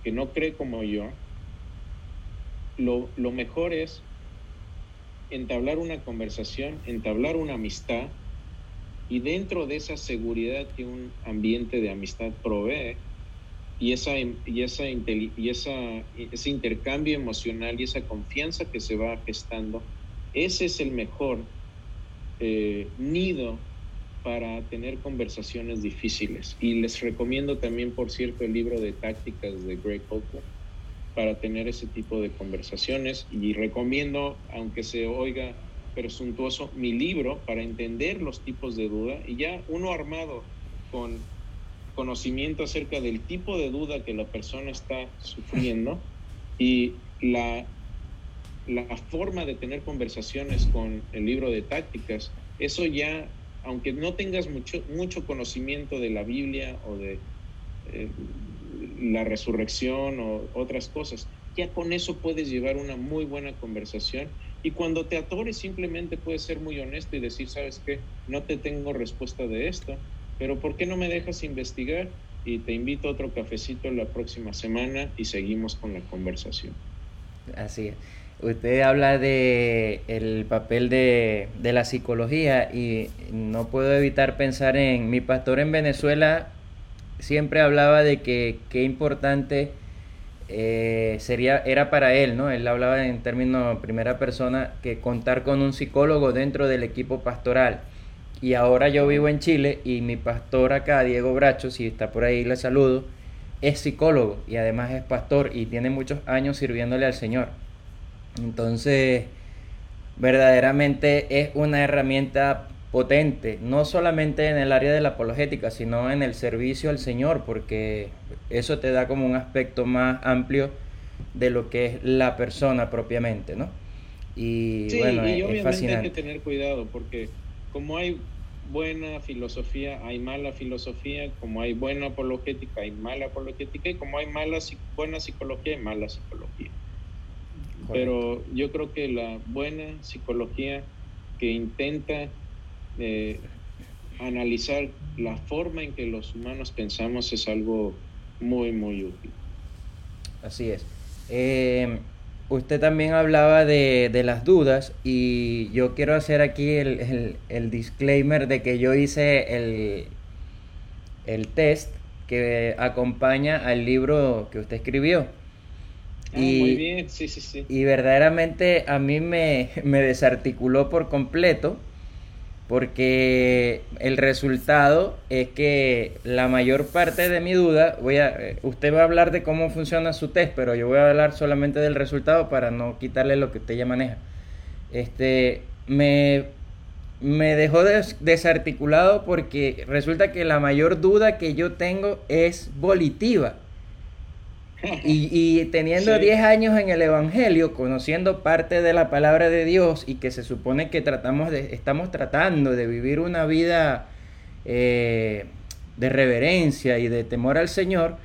que no cree como yo, lo, lo mejor es entablar una conversación, entablar una amistad, y dentro de esa seguridad que un ambiente de amistad provee, y, esa, y, esa, y esa, ese intercambio emocional y esa confianza que se va gestando, ese es el mejor eh, nido para tener conversaciones difíciles. Y les recomiendo también, por cierto, el libro de tácticas de Greg Coco para tener ese tipo de conversaciones. Y recomiendo, aunque se oiga presuntuoso mi libro para entender los tipos de duda y ya uno armado con conocimiento acerca del tipo de duda que la persona está sufriendo y la, la forma de tener conversaciones con el libro de tácticas, eso ya, aunque no tengas mucho, mucho conocimiento de la Biblia o de eh, la resurrección o otras cosas, ya con eso puedes llevar una muy buena conversación y cuando te atores simplemente puedes ser muy honesto y decir, sabes qué, no te tengo respuesta de esto, pero ¿por qué no me dejas investigar? Y te invito a otro cafecito la próxima semana y seguimos con la conversación. Así es. Usted habla de el papel de, de la psicología y no puedo evitar pensar en mi pastor en Venezuela siempre hablaba de que qué importante eh, sería era para él, ¿no? Él hablaba en términos primera persona que contar con un psicólogo dentro del equipo pastoral. Y ahora yo vivo en Chile y mi pastor acá, Diego Bracho, si está por ahí le saludo, es psicólogo y además es pastor y tiene muchos años sirviéndole al Señor. Entonces, verdaderamente es una herramienta potente, no solamente en el área de la apologética, sino en el servicio al Señor, porque eso te da como un aspecto más amplio de lo que es la persona propiamente, ¿no? Y bueno, y obviamente hay que tener cuidado, porque como hay buena filosofía, hay mala filosofía, como hay buena apologética, hay mala apologética, y como hay mala, buena psicología, hay mala psicología. Pero yo creo que la buena psicología que intenta eh, analizar la forma en que los humanos pensamos es algo muy, muy útil. Así es. Eh, usted también hablaba de, las dudas y yo quiero hacer aquí el, disclaimer de que yo hice el, el test que acompaña al libro que usted escribió. Ah, y, muy bien, sí, sí, sí. Y verdaderamente a mí me, me desarticuló por completo porque el resultado es que la mayor parte de mi duda, voy a, eh, usted va a hablar de cómo funciona su test, pero yo voy a hablar solamente del resultado para no quitarle lo que usted ya maneja. Este, me, me dejó desarticulado porque resulta que la mayor duda que yo tengo es volitiva. Y, teniendo 10 años en el Evangelio, conociendo parte de la palabra de Dios y que se supone que tratamos de, estamos tratando de vivir una vida eh, de reverencia y de temor al Señor,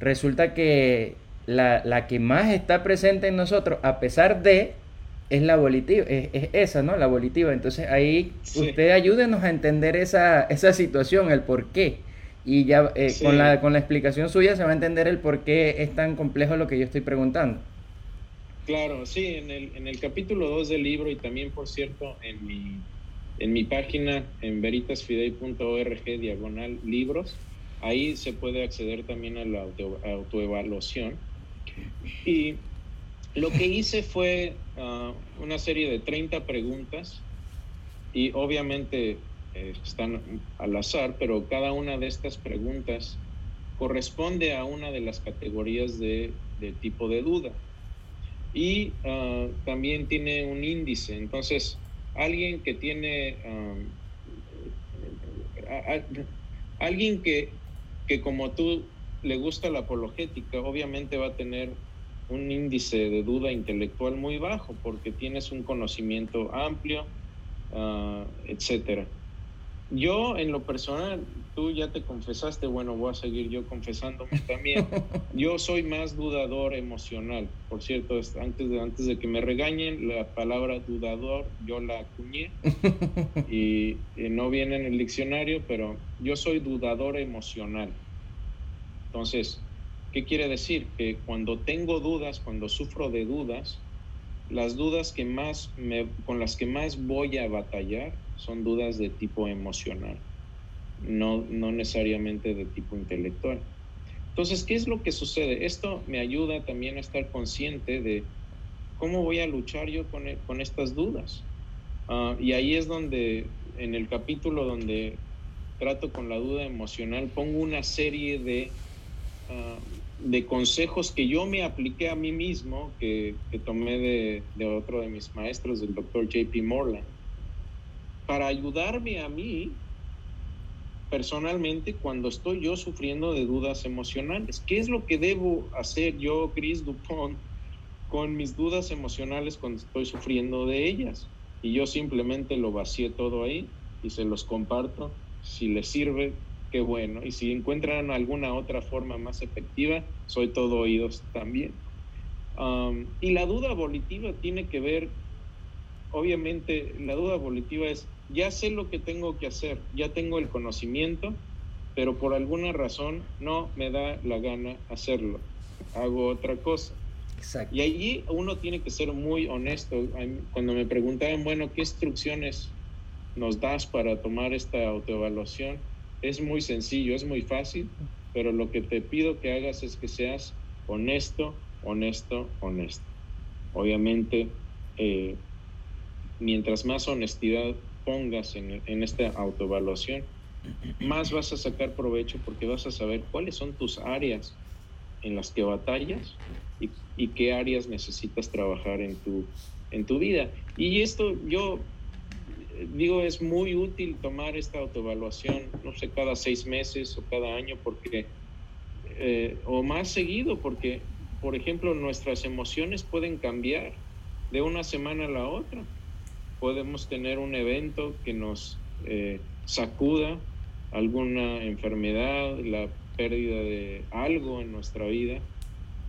resulta que la, que más está presente en nosotros, a pesar de, es la volitiva, es, esa, ¿no? La volitiva. Entonces ahí usted ayúdenos a entender esa, esa situación, el por qué. Y ya eh, con, la, con la explicación suya se va a entender el por qué es tan complejo lo que yo estoy preguntando. Claro, sí, en el, en el capítulo 2 del libro y también, por cierto, en mi, en mi página en veritasfidei.org diagonal libros, ahí se puede acceder también a la autoevaluación. Y lo que hice fue ah, una serie de 30 preguntas y obviamente están al azar, pero cada una de estas preguntas corresponde a una de las categorías de, tipo de duda. Y ah, también tiene un índice. Entonces, alguien que tiene, ah, alguien que, que como tú le gusta la apologética, obviamente va a tener un índice de duda intelectual muy bajo porque tienes un conocimiento amplio, uh, etcétera. Yo, en lo personal, tú ya te confesaste, bueno, voy a seguir yo confesándome también. Yo soy más dudador emocional. Por cierto, antes de, antes de que me regañen, la palabra dudador yo la acuñé y, no viene en el diccionario, pero yo soy dudador emocional. Entonces, ¿qué quiere decir? Que cuando tengo dudas, cuando sufro de dudas, las dudas que más me, con las que más voy a batallar son dudas de tipo emocional, no, no necesariamente de tipo intelectual. Entonces, ¿qué es lo que sucede? Esto me ayuda también a estar consciente de cómo voy a luchar yo con, e, con estas dudas. Ah, y ahí es donde, en el capítulo donde trato con la duda emocional, pongo una serie de, ah, de consejos que yo me apliqué a mí mismo, que, que tomé de, de, otro de mis maestros, del doctor JP Morland para ayudarme a mí personalmente cuando estoy yo sufriendo de dudas emocionales. ¿Qué es lo que debo hacer yo, Chris Dupont, con mis dudas emocionales cuando estoy sufriendo de ellas? Y yo simplemente lo vacié todo ahí y se los comparto. Si les sirve, qué bueno. Y si encuentran alguna otra forma más efectiva, soy todo oídos también. y la duda volitiva tiene que ver, obviamente, la duda volitiva es ya sé lo que tengo que hacer, ya tengo el conocimiento, pero por alguna razón no me da la gana hacerlo. Hago otra cosa. Y allí uno tiene que ser muy honesto. Cuando me preguntaban, bueno, ¿qué instrucciones nos das para tomar esta autoevaluación? Es muy sencillo, es muy fácil, pero lo que te pido que hagas es que seas honesto, honesto, honesto. Obviamente, eh, mientras más honestidad pongas en, esta autoevaluación, más vas a sacar provecho porque vas a saber cuáles son tus áreas en las que batallas y, qué áreas necesitas trabajar en tu, en tu vida. Y esto yo digo, es muy útil tomar esta autoevaluación, no sé, cada seis meses o cada año, porque, eh, o más seguido, porque, por ejemplo, nuestras emociones pueden cambiar de una semana a la otra podemos tener un evento que nos eh, sacuda alguna enfermedad, la pérdida de algo en nuestra vida,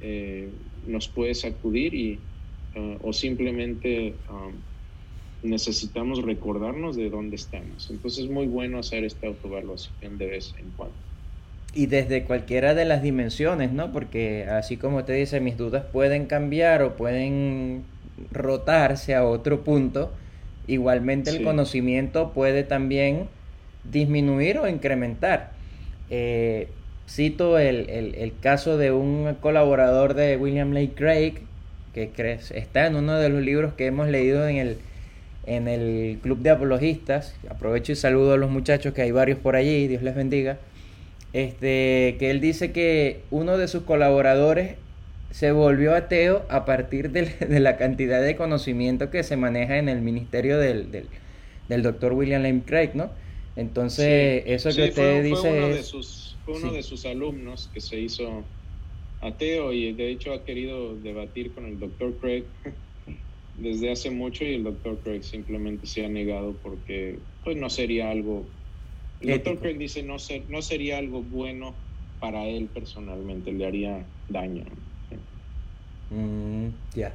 eh, nos puede sacudir y, ah, o simplemente ah, necesitamos recordarnos de dónde estamos. Entonces es muy bueno hacer esta autoevaluación de vez en cuando. Y desde cualquiera de las dimensiones, ¿no? Porque así como te dice, mis dudas pueden cambiar o pueden rotarse a otro punto Igualmente el conocimiento puede también disminuir o incrementar. Eh, cito el, caso de un colaborador de William Lake Craig, que está en uno de los libros que hemos leído en el, en el Club de Apologistas. Aprovecho y saludo a los muchachos, que hay varios por allí, Dios les bendiga. Este, que él dice que uno de sus colaboradores se volvió ateo a partir de, la cantidad de conocimiento que se maneja en el ministerio del, del, doctor William Lane Craig, ¿no? Entonces, eso que usted dice fue uno De sus, fue uno de sus alumnos que se hizo ateo y de hecho ha querido debatir con el doctor Craig desde hace mucho y el doctor Craig simplemente se ha negado porque pues no sería algo... El doctor Craig dice no, ser, no sería algo bueno para él personalmente, le haría daño. Mm, ya.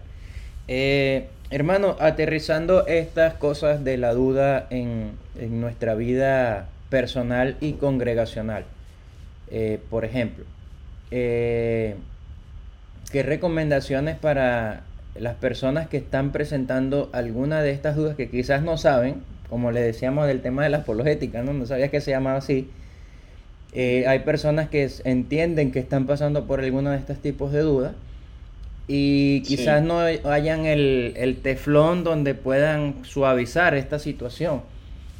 Eh, hermano, aterrizando estas cosas de la duda en, nuestra vida personal y congregacional. Eh, por ejemplo, eh, ¿qué recomendaciones para las personas que están presentando alguna de estas dudas que quizás no saben, como le decíamos del tema de la apologética, no, no sabía que se llamaba así? hay personas que entienden que están pasando por alguno de estos tipos de dudas y quizás no hayan el, teflón donde puedan suavizar esta situación.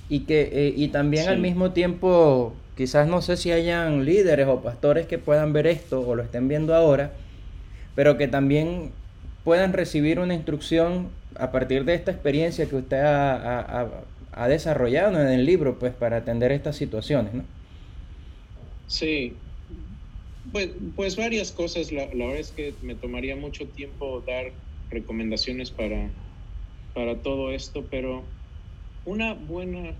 Y, que, eh, y también al mismo tiempo, quizás no sé si hayan líderes o pastores que puedan ver esto o lo estén viendo ahora, pero que también puedan recibir una instrucción a partir de esta experiencia que usted ha, ha desarrollado en el libro, pues para atender estas situaciones, ¿no? Sí, pues, pues varias cosas. La, la, verdad es que me tomaría mucho tiempo dar recomendaciones para, para todo esto, pero una buena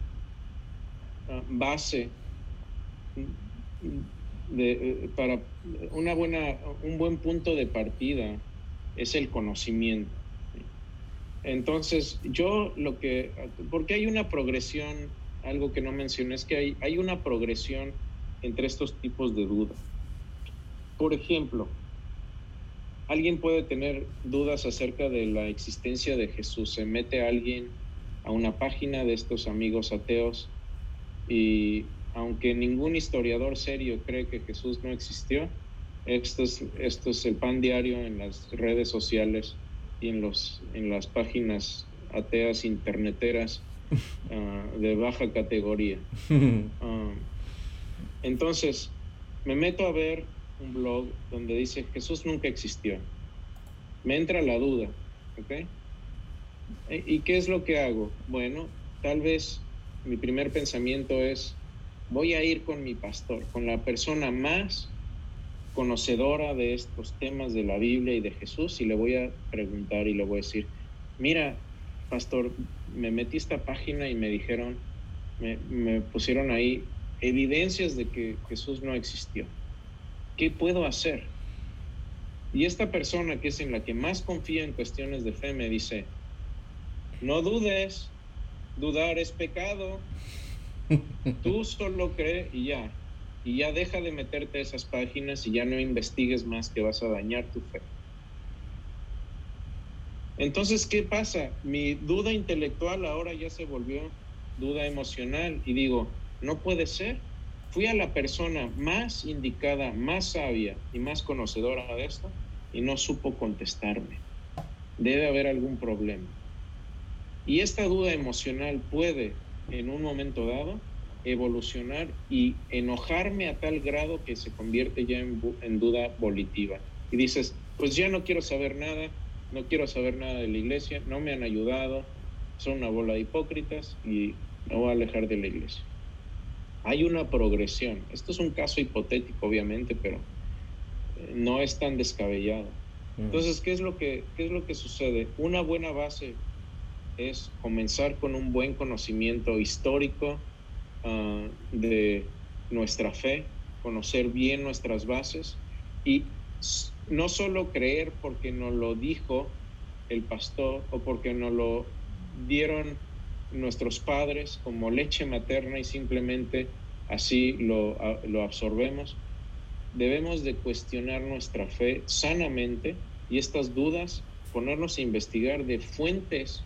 ah, base de, para una buena, un buen punto de partida es el conocimiento. Entonces, yo lo que, porque hay una progresión, algo que no mencioné, es que hay, hay una progresión entre estos tipos de dudas. Por ejemplo, alguien puede tener dudas acerca de la existencia de Jesús. Se mete a alguien a una página de estos amigos ateos y aunque ningún historiador serio cree que Jesús no existió, esto es, esto es el pan diario en las redes sociales y en, los, en las páginas ateas interneteras ah, de baja categoría. Ah, entonces, me meto a ver un blog donde dice Jesús nunca existió. Me entra la duda, ¿ok? ¿Y qué es lo que hago? Bueno, tal vez mi primer pensamiento es, voy a ir con mi pastor, con la persona más conocedora de estos temas de la Biblia y de Jesús y le voy a preguntar y le voy a decir, mira, pastor, me metí esta página y me dijeron, me, me pusieron ahí evidencias de que Jesús no existió. ¿Qué puedo hacer? Y esta persona que es en la que más confía en cuestiones de fe me dice, no dudes, dudar es pecado, tú solo cree y ya, y ya deja de meterte a esas páginas y ya no investigues más que vas a dañar tu fe. Entonces, ¿qué pasa? Mi duda intelectual ahora ya se volvió duda emocional y digo, no puede ser. Fui a la persona más indicada, más sabia y más conocedora de esto y no supo contestarme. Debe haber algún problema. Y esta duda emocional puede, en un momento dado, evolucionar y enojarme a tal grado que se convierte ya en, duda volitiva. Y dices, pues ya no quiero saber nada, no quiero saber nada de la iglesia, no me han ayudado, son una bola de hipócritas y me voy a alejar de la iglesia. Hay una progresión. Esto es un caso hipotético, obviamente, pero eh, no es tan descabellado. Mm. Entonces, ¿qué es lo que, qué es lo que sucede? Una buena base es comenzar con un buen conocimiento histórico uh, de nuestra fe, conocer bien nuestras bases y no solo creer porque nos lo dijo el pastor o porque nos lo dieron nuestros padres como leche materna y simplemente así lo, lo absorbemos. Debemos de cuestionar nuestra fe sanamente y estas dudas ponernos a investigar de fuentes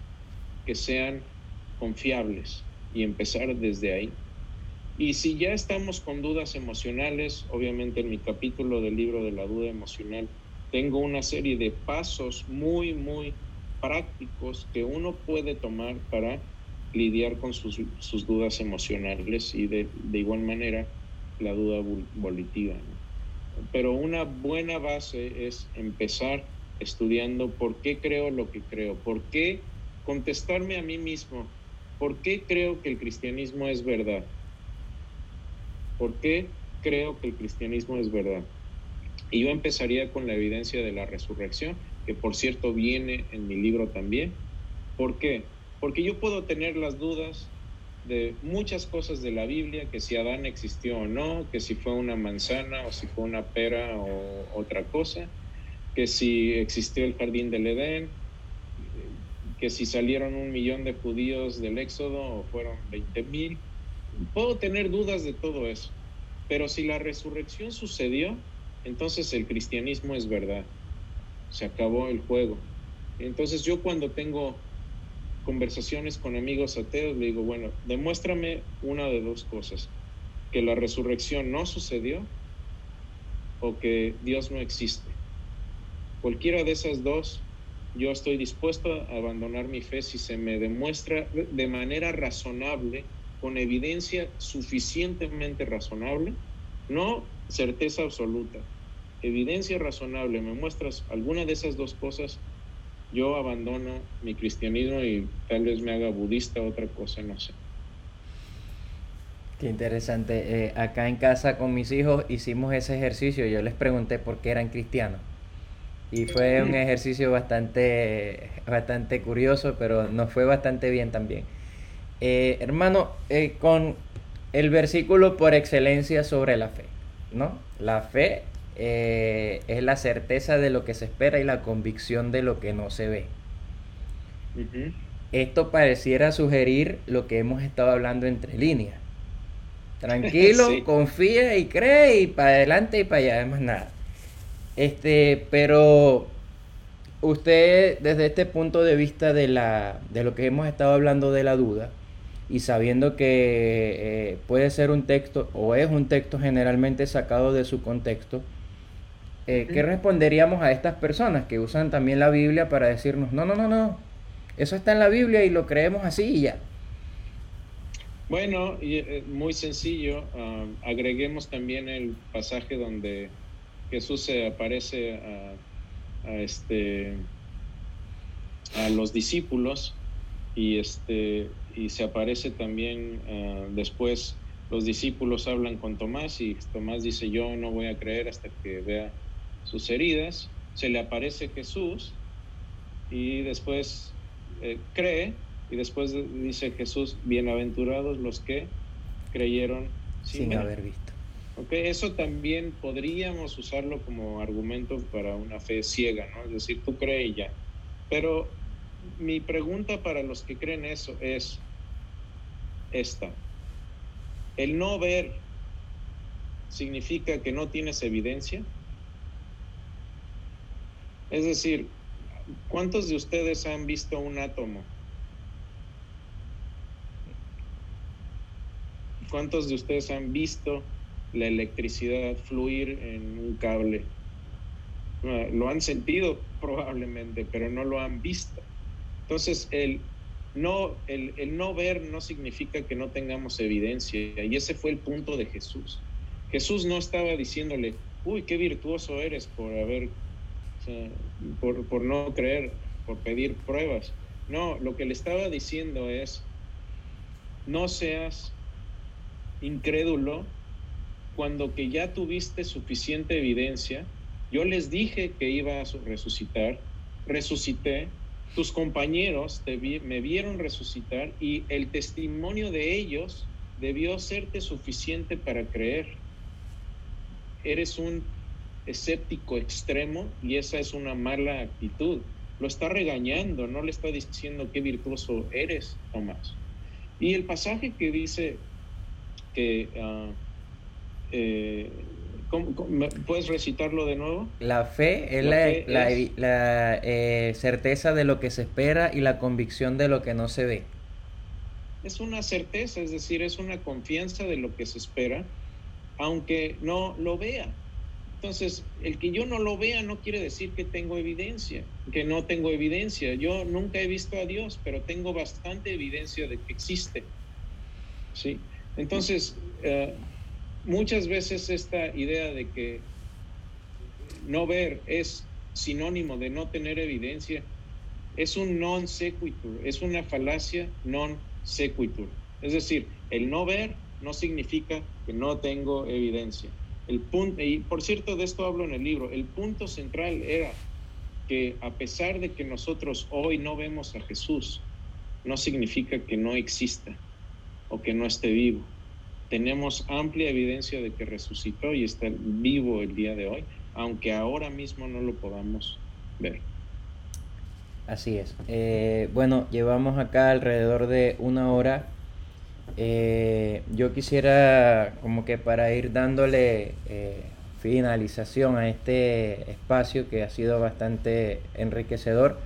que sean confiables y empezar desde ahí. Y si ya estamos con dudas emocionales, obviamente en mi capítulo del libro de la duda emocional tengo una serie de pasos muy, muy prácticos que uno puede tomar para lidiar con sus, sus dudas emocionales y de, de, igual manera la duda volitiva. Pero una buena base es empezar estudiando por qué creo lo que creo, por qué contestarme a mí mismo, por qué creo que el cristianismo es verdad, por qué creo que el cristianismo es verdad. Y yo empezaría con la evidencia de la resurrección, que por cierto viene en mi libro también. ¿Por qué? Porque yo puedo tener las dudas de muchas cosas de la Biblia, que si Adán existió o no, que si fue una manzana o si fue una pera o otra cosa, que si existió el jardín del Edén, que si salieron un millón de judíos del Éxodo o fueron 20 mil. Puedo tener dudas de todo eso, pero si la resurrección sucedió, entonces el cristianismo es verdad. Se acabó el juego. Entonces yo cuando tengo conversaciones con amigos ateos, le digo, bueno, demuéstrame una de dos cosas, que la resurrección no sucedió o que Dios no existe. Cualquiera de esas dos, yo estoy dispuesto a abandonar mi fe si se me demuestra de manera razonable, con evidencia suficientemente razonable, no certeza absoluta, evidencia razonable, me muestras alguna de esas dos cosas, yo abandono mi cristianismo y tal vez me haga budista, otra cosa, no sé. Qué interesante. Eh, acá en casa con mis hijos hicimos ese ejercicio. Yo les pregunté por qué eran cristianos. Y fue un ejercicio bastante, bastante curioso, pero nos fue bastante bien también. Eh, hermano, eh, con el versículo por excelencia sobre la fe, ¿no? La fe eh, es la certeza de lo que se espera y la convicción de lo que no se ve. Esto pareciera sugerir lo que hemos estado hablando entre líneas. Tranquilo, confía y cree y para adelante y para allá, además nada. Este, pero usted desde este punto de vista de la de lo que hemos estado hablando de la duda y sabiendo que eh, puede ser un texto o es un texto generalmente sacado de su contexto, eh, ¿qué responderíamos a estas personas que usan también la Biblia para decirnos, no, no, no, no, eso está en la Biblia y lo creemos así y ya? Bueno, eh, muy sencillo, ah, agreguemos también el pasaje donde Jesús se aparece a, este, a los discípulos y, este, y se aparece también ah, después los discípulos hablan con Tomás y Tomás dice yo no voy a creer hasta que vea sus heridas, se le aparece Jesús y después eh, cree y después dice Jesús, bienaventurados los que creyeron sin, haber visto. Okay, eso también podríamos usarlo como argumento para una fe ciega, ¿no? Es decir, tú crees y ya. Pero mi pregunta para los que creen eso es esta. El no ver significa que no tienes evidencia. Es decir, ¿cuántos de ustedes han visto un átomo? ¿Cuántos de ustedes han visto la electricidad fluir en un cable? Ah, lo han sentido probablemente, pero no lo han visto. Entonces, el no, el, el, no ver no significa que no tengamos evidencia. Y ese fue el punto de Jesús. Jesús no estaba diciéndole, uy, qué virtuoso eres por haber, por, por no creer, por pedir pruebas. No, lo que le estaba diciendo es, no seas incrédulo cuando que ya tuviste suficiente evidencia. Yo les dije que iba a resucitar, resucité, tus compañeros me vieron resucitar y el testimonio de ellos debió serte suficiente para creer. Eres un escéptico extremo y esa es una mala actitud. Lo está regañando, no le está diciendo qué virtuoso eres, Tomás. Y el pasaje que dice que ah, eh, ¿Puedes recitarlo de nuevo? La fe es la, eh, certeza de lo que se espera y la convicción de lo que no se ve. Es una certeza, es decir, es una confianza de lo que se espera, aunque no lo vea. Entonces, el que yo no lo vea no quiere decir que tengo evidencia, que no tengo evidencia. Yo nunca he visto a Dios, pero tengo bastante evidencia de que existe. ¿Sí? Entonces, eh, muchas veces esta idea de que no ver es sinónimo de no tener evidencia es un non sequitur, es una falacia non sequitur. Es decir, el no ver no significa que no tengo evidencia. El punto, y por cierto, de esto hablo en el libro, el punto central era que a pesar de que nosotros hoy no vemos a Jesús, no significa que no exista o que no esté vivo tenemos amplia evidencia de que resucitó y está vivo el día de hoy, aunque ahora mismo no lo podamos ver. Así es. Eh, bueno, llevamos acá alrededor de una hora. Eh, yo quisiera como que para ir dándole eh, finalización a este espacio que ha sido bastante enriquecedor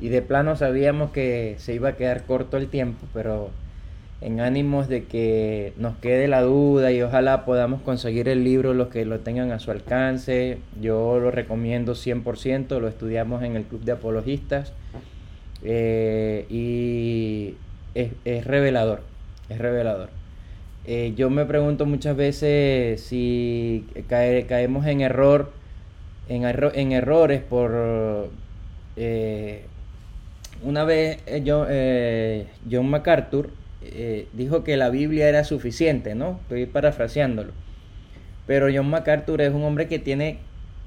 y de plano sabíamos que se iba a quedar corto el tiempo, pero en ánimos de que nos quede la duda y ojalá podamos conseguir el libro los que lo tengan a su alcance. Yo lo recomiendo 100%, lo estudiamos en el Club de Apologistas eh, y es, revelador, es revelador. Eh, yo me pregunto muchas veces si caemos en error, en, en errores por... Eh, una vez John MacArthur eh, dijo que la Biblia era suficiente, ¿no? Estoy parafraseándolo. Pero John MacArthur es un hombre que tiene,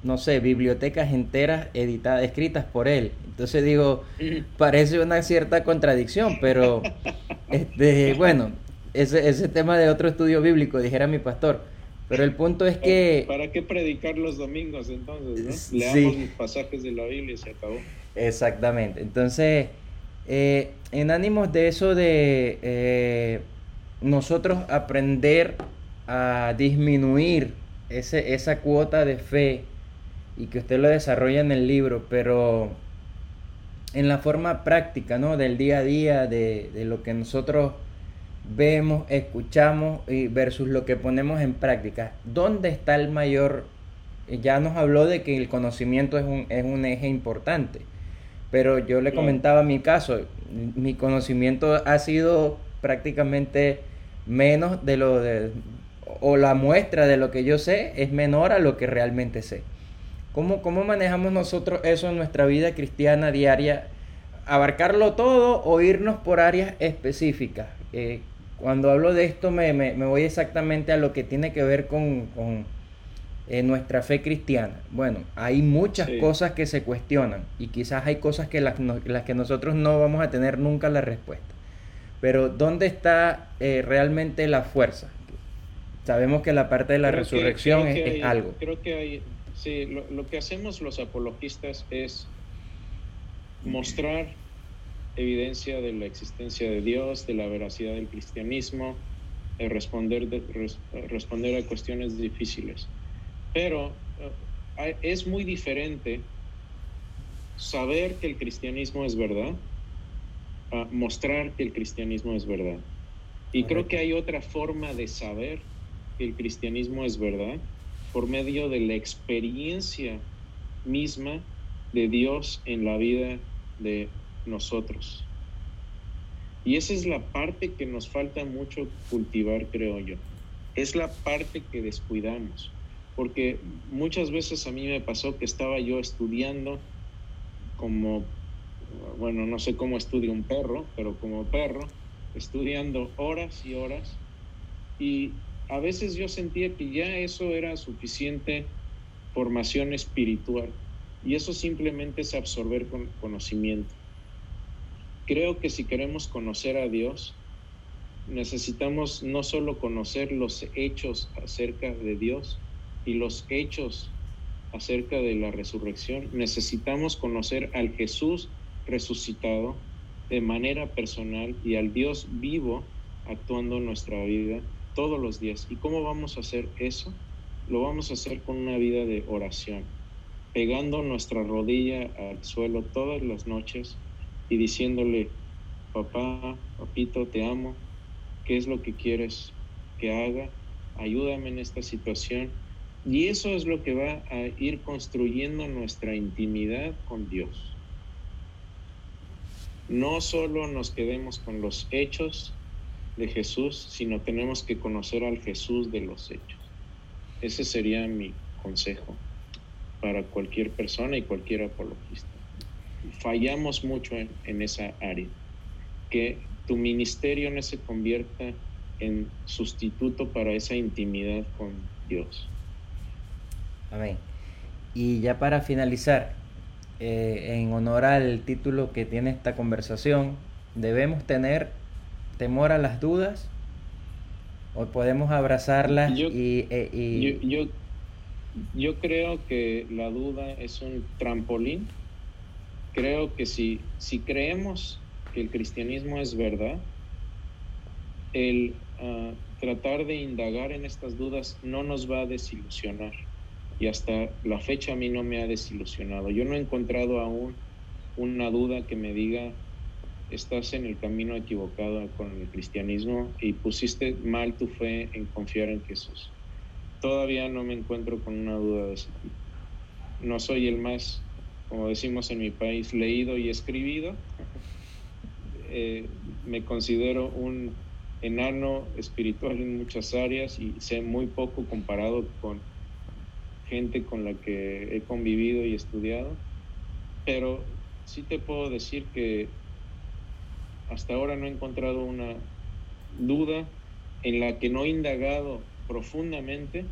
no sé, bibliotecas enteras editadas, escritas por él. Entonces digo, parece una cierta contradicción, pero este, bueno, ese, ese tema de otro estudio bíblico, dijera mi pastor. Pero el punto es que... ¿Para qué predicar los domingos entonces? ¿no? Leamos los pasajes de la Biblia y se acabó. Exactamente. Entonces, eh, en ánimos de eso de eh, nosotros aprender a disminuir ese, esa cuota de fe y que usted lo desarrolla en el libro, pero en la forma práctica, ¿no? Del día a día, de, de lo que nosotros vemos, escuchamos y versus lo que ponemos en práctica. ¿Dónde está el mayor? Ya nos habló de que el conocimiento es un, es un eje importante pero yo le comentaba mi caso, mi conocimiento ha sido prácticamente menos de lo de, o la muestra de lo que yo sé es menor a lo que realmente sé. ¿Cómo, cómo manejamos nosotros eso en nuestra vida cristiana diaria abarcarlo todo o irnos por áreas específicas. Eh, cuando hablo de esto me, voy exactamente a lo que tiene que ver con, eh, nuestra fe cristiana. Bueno, hay muchas cosas que se cuestionan y quizás hay cosas que las, las, que nosotros no vamos a tener nunca la respuesta. Pero ¿dónde está eh, realmente la fuerza? Sabemos que la parte de la resurrección es, algo. Creo que hay, sí, lo, lo que hacemos los apologistas es mostrar evidencia de la existencia de Dios, de la veracidad del cristianismo, de responder, de, responder a cuestiones difíciles. Pero eh, es muy diferente saber que el cristianismo es verdad a mostrar que el cristianismo es verdad. Y creo que hay otra forma de saber que el cristianismo es verdad por medio de la experiencia misma de Dios en la vida de nosotros. Y esa es la parte que nos falta mucho cultivar, creo yo. Es la parte que descuidamos. Porque muchas veces a mí me pasó que estaba yo estudiando como, bueno, no sé cómo estudia un perro, pero como perro, estudiando horas y horas. Y a veces yo sentía que ya eso era suficiente formación espiritual. Y eso simplemente es absorber con conocimiento. Creo que si queremos conocer a Dios, necesitamos no solo conocer los hechos acerca de Dios y los hechos acerca de la resurrección, necesitamos conocer al Jesús resucitado de manera personal y al Dios vivo actuando en nuestra vida todos los días. ¿Y cómo vamos a hacer eso? Lo vamos a hacer con una vida de oración pegando nuestra rodilla al suelo todas las noches y diciéndole, papá, papito, te amo, ¿qué es lo que quieres que haga? Ayúdame en esta situación. Y eso es lo que va a ir construyendo nuestra intimidad con Dios. No solo nos quedemos con los hechos de Jesús, sino tenemos que conocer al Jesús de los hechos. Ese sería mi consejo para cualquier persona y cualquier apologista. Fallamos mucho en, esa área. Que tu ministerio no se convierta en sustituto para esa intimidad con Dios. Amén. Y ya para finalizar, eh, en honor al título que tiene esta conversación, ¿debemos tener temor a las dudas? ¿O podemos abrazarlas y, eh, yo, yo creo que la duda es un trampolín. Creo que si, si creemos que el cristianismo es verdad, el ah, tratar de indagar en estas dudas no nos va a desilusionar. Y hasta la fecha a mí no me ha desilusionado. Yo no he encontrado aún una duda que me diga, estás en el camino equivocado con el cristianismo y pusiste mal tu fe en confiar en Jesús todavía no me encuentro con una duda de tipo. No soy el más, como decimos en mi país, leído y escribido. Eh, me considero un enano espiritual en muchas áreas y sé muy poco comparado con gente con la que he convivido y estudiado, pero sí te puedo decir que hasta ahora no he encontrado una duda en la que no he indagado profundamente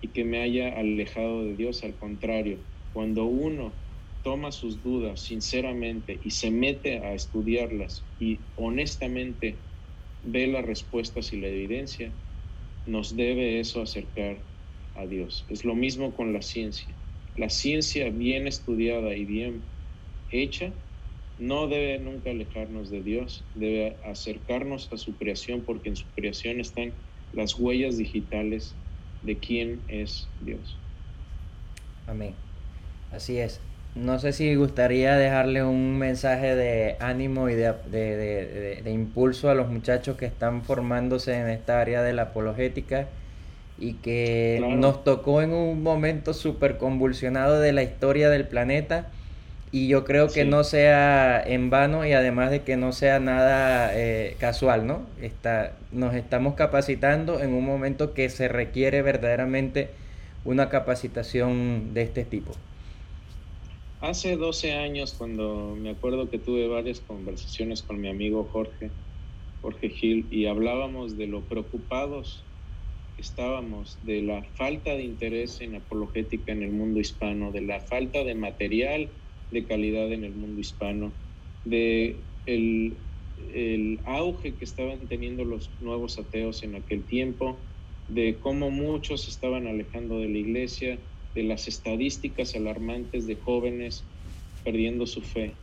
y que me haya alejado de Dios. Al contrario, cuando uno toma sus dudas sinceramente y se mete a estudiarlas y honestamente ve las respuestas y la evidencia, nos debe eso acercar a Dios. Es lo mismo con la ciencia. La ciencia bien estudiada y bien hecha no debe nunca alejarnos de Dios, debe acercarnos a su creación porque en su creación están las huellas digitales de quién es Dios. Amén. Así es. No sé si gustaría dejarle un mensaje de ánimo y de, impulso a los muchachos que están formándose en esta área de la apologética y que nos tocó en un momento súper convulsionado de la historia del planeta y yo creo que no sea en vano y además de que no sea nada eh, casual, ¿no? Está, nos estamos capacitando en un momento que se requiere verdaderamente una capacitación de este tipo. hace 12 años, cuando me acuerdo que tuve varias conversaciones con mi amigo Jorge, Jorge Gil, y hablábamos de lo preocupados que estábamos, de la falta de interés en apologética en el mundo hispano, de la falta de material de calidad en el mundo hispano, de el, el auge que estaban teniendo los nuevos ateos en aquel tiempo, de cómo muchos estaban alejando de la iglesia, de las estadísticas alarmantes de jóvenes perdiendo su fe.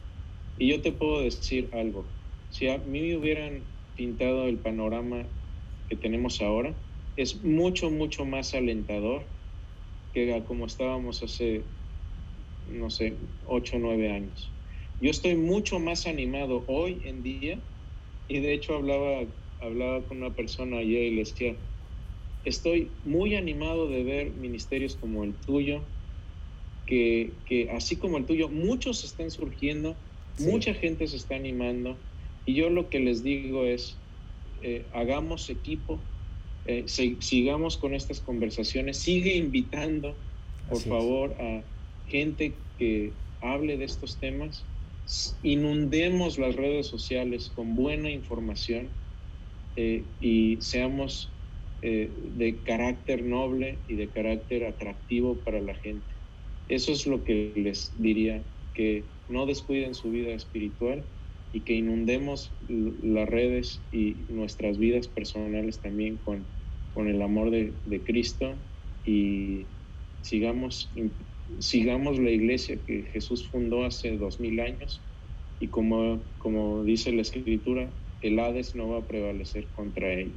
Y yo te puedo decir algo, si a mí me hubieran pintado el panorama que tenemos ahora, es mucho, mucho más alentador que como estábamos hace, no sé, ocho o nueve años. Yo estoy mucho más animado hoy en día y de hecho hablaba, hablaba con una persona ayer y le decía, estoy muy animado de ver ministerios como el tuyo, que, así como el tuyo, muchos están surgiendo, mucha gente se está animando, y yo lo que les digo es, eh, hagamos equipo, eh, sigamos con estas conversaciones, sigue invitando, por favor, a gente que hable de estos temas, inundemos las redes sociales con buena información eh, y seamos eh, de carácter noble y de carácter atractivo para la gente. Eso es lo que les diría, que no descuiden su vida espiritual y que inundemos las redes y nuestras vidas personales también con, con el amor de, de Cristo y sigamos, sigamos la iglesia que Jesús fundó hace dos mil años y como, como dice la escritura, el Hades no va a prevalecer contra ella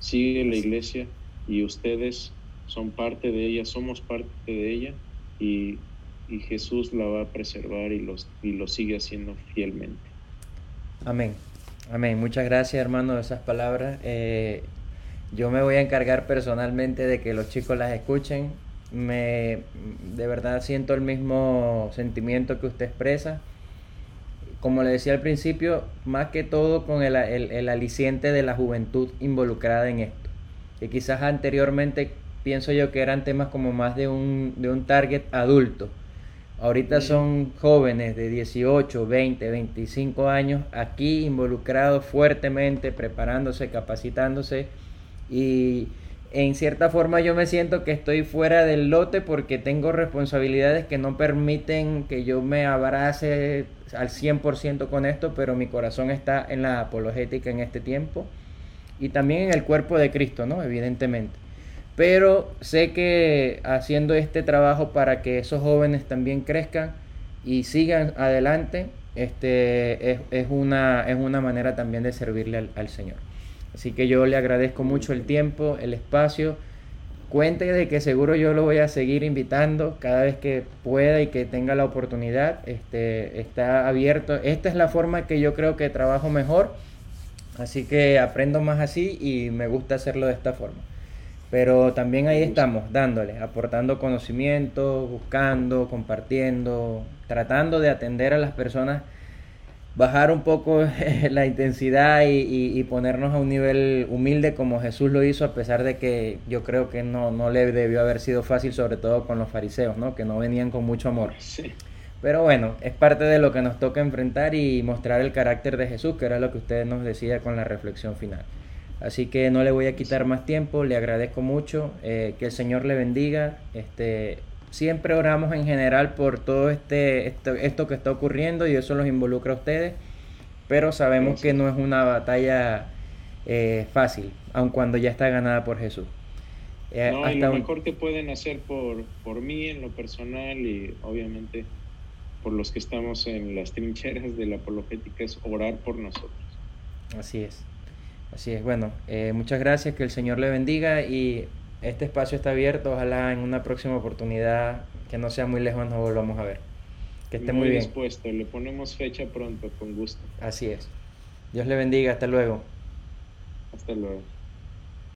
sigue la iglesia y ustedes son parte de ella, somos parte de ella y, Jesús la va a preservar y, los, y lo sigue haciendo fielmente. Amén. Amén. Muchas gracias hermano de esas palabras. Eh, yo me voy a encargar personalmente de que los chicos las escuchen. Me, de verdad siento el mismo sentimiento que usted expresa como le decía al principio, más que todo con el, aliciente de la juventud involucrada en esto. Que quizás anteriormente pienso yo que eran temas como más de un, de un target adulto. Ahorita son jóvenes de 18, 20, 25 años aquí involucrados fuertemente, preparándose, capacitándose y en cierta forma yo me siento que estoy fuera del lote porque tengo responsabilidades que no permiten que yo me abrace al 100% con esto, pero mi corazón está en la apologética en este tiempo y también en el cuerpo de Cristo, ¿no? Evidentemente. Pero sé que haciendo este trabajo para que esos jóvenes también crezcan y sigan adelante, este, es, una, es una manera también de servirle al Señor. Así que yo le agradezco mucho el tiempo, el espacio. Cuente de que seguro yo lo voy a seguir invitando cada vez que pueda y que tenga la oportunidad. Este, está abierto. Esta es la forma que yo creo que trabajo mejor. Así que aprendo más así y me gusta hacerlo de esta forma. Pero también ahí estamos, dándole, aportando conocimiento, buscando, compartiendo, tratando de atender a las personas bajar un poco la intensidad y, ponernos a un nivel humilde como Jesús lo hizo, a pesar de que yo creo que no, no le debió haber sido fácil, sobre todo con los fariseos, ¿no? que no venían con mucho amor. Pero bueno, es parte de lo que nos toca enfrentar y mostrar el carácter de Jesús, que era lo que usted nos decía con la reflexión final. Así que no le voy a quitar más tiempo, le agradezco mucho, eh, que el Señor le bendiga. Este, siempre oramos en general por todo este, esto, que está ocurriendo y eso los involucra a ustedes, pero sabemos que no es una batalla eh, fácil, aun cuando ya está ganada por Jesús. Eh, no, y lo mejor que pueden hacer por, por mí en lo personal y obviamente por los que estamos en las trincheras de la apologética es orar por nosotros. Así es, así es. Bueno, eh, muchas gracias, que el Señor le bendiga y este espacio está abierto. Ojalá en una próxima oportunidad que no sea muy lejos nos volvamos a ver. Que esté muy, muy bien. dispuesto. Le ponemos fecha pronto, con gusto. Así es. Dios le bendiga. Hasta luego. Hasta luego.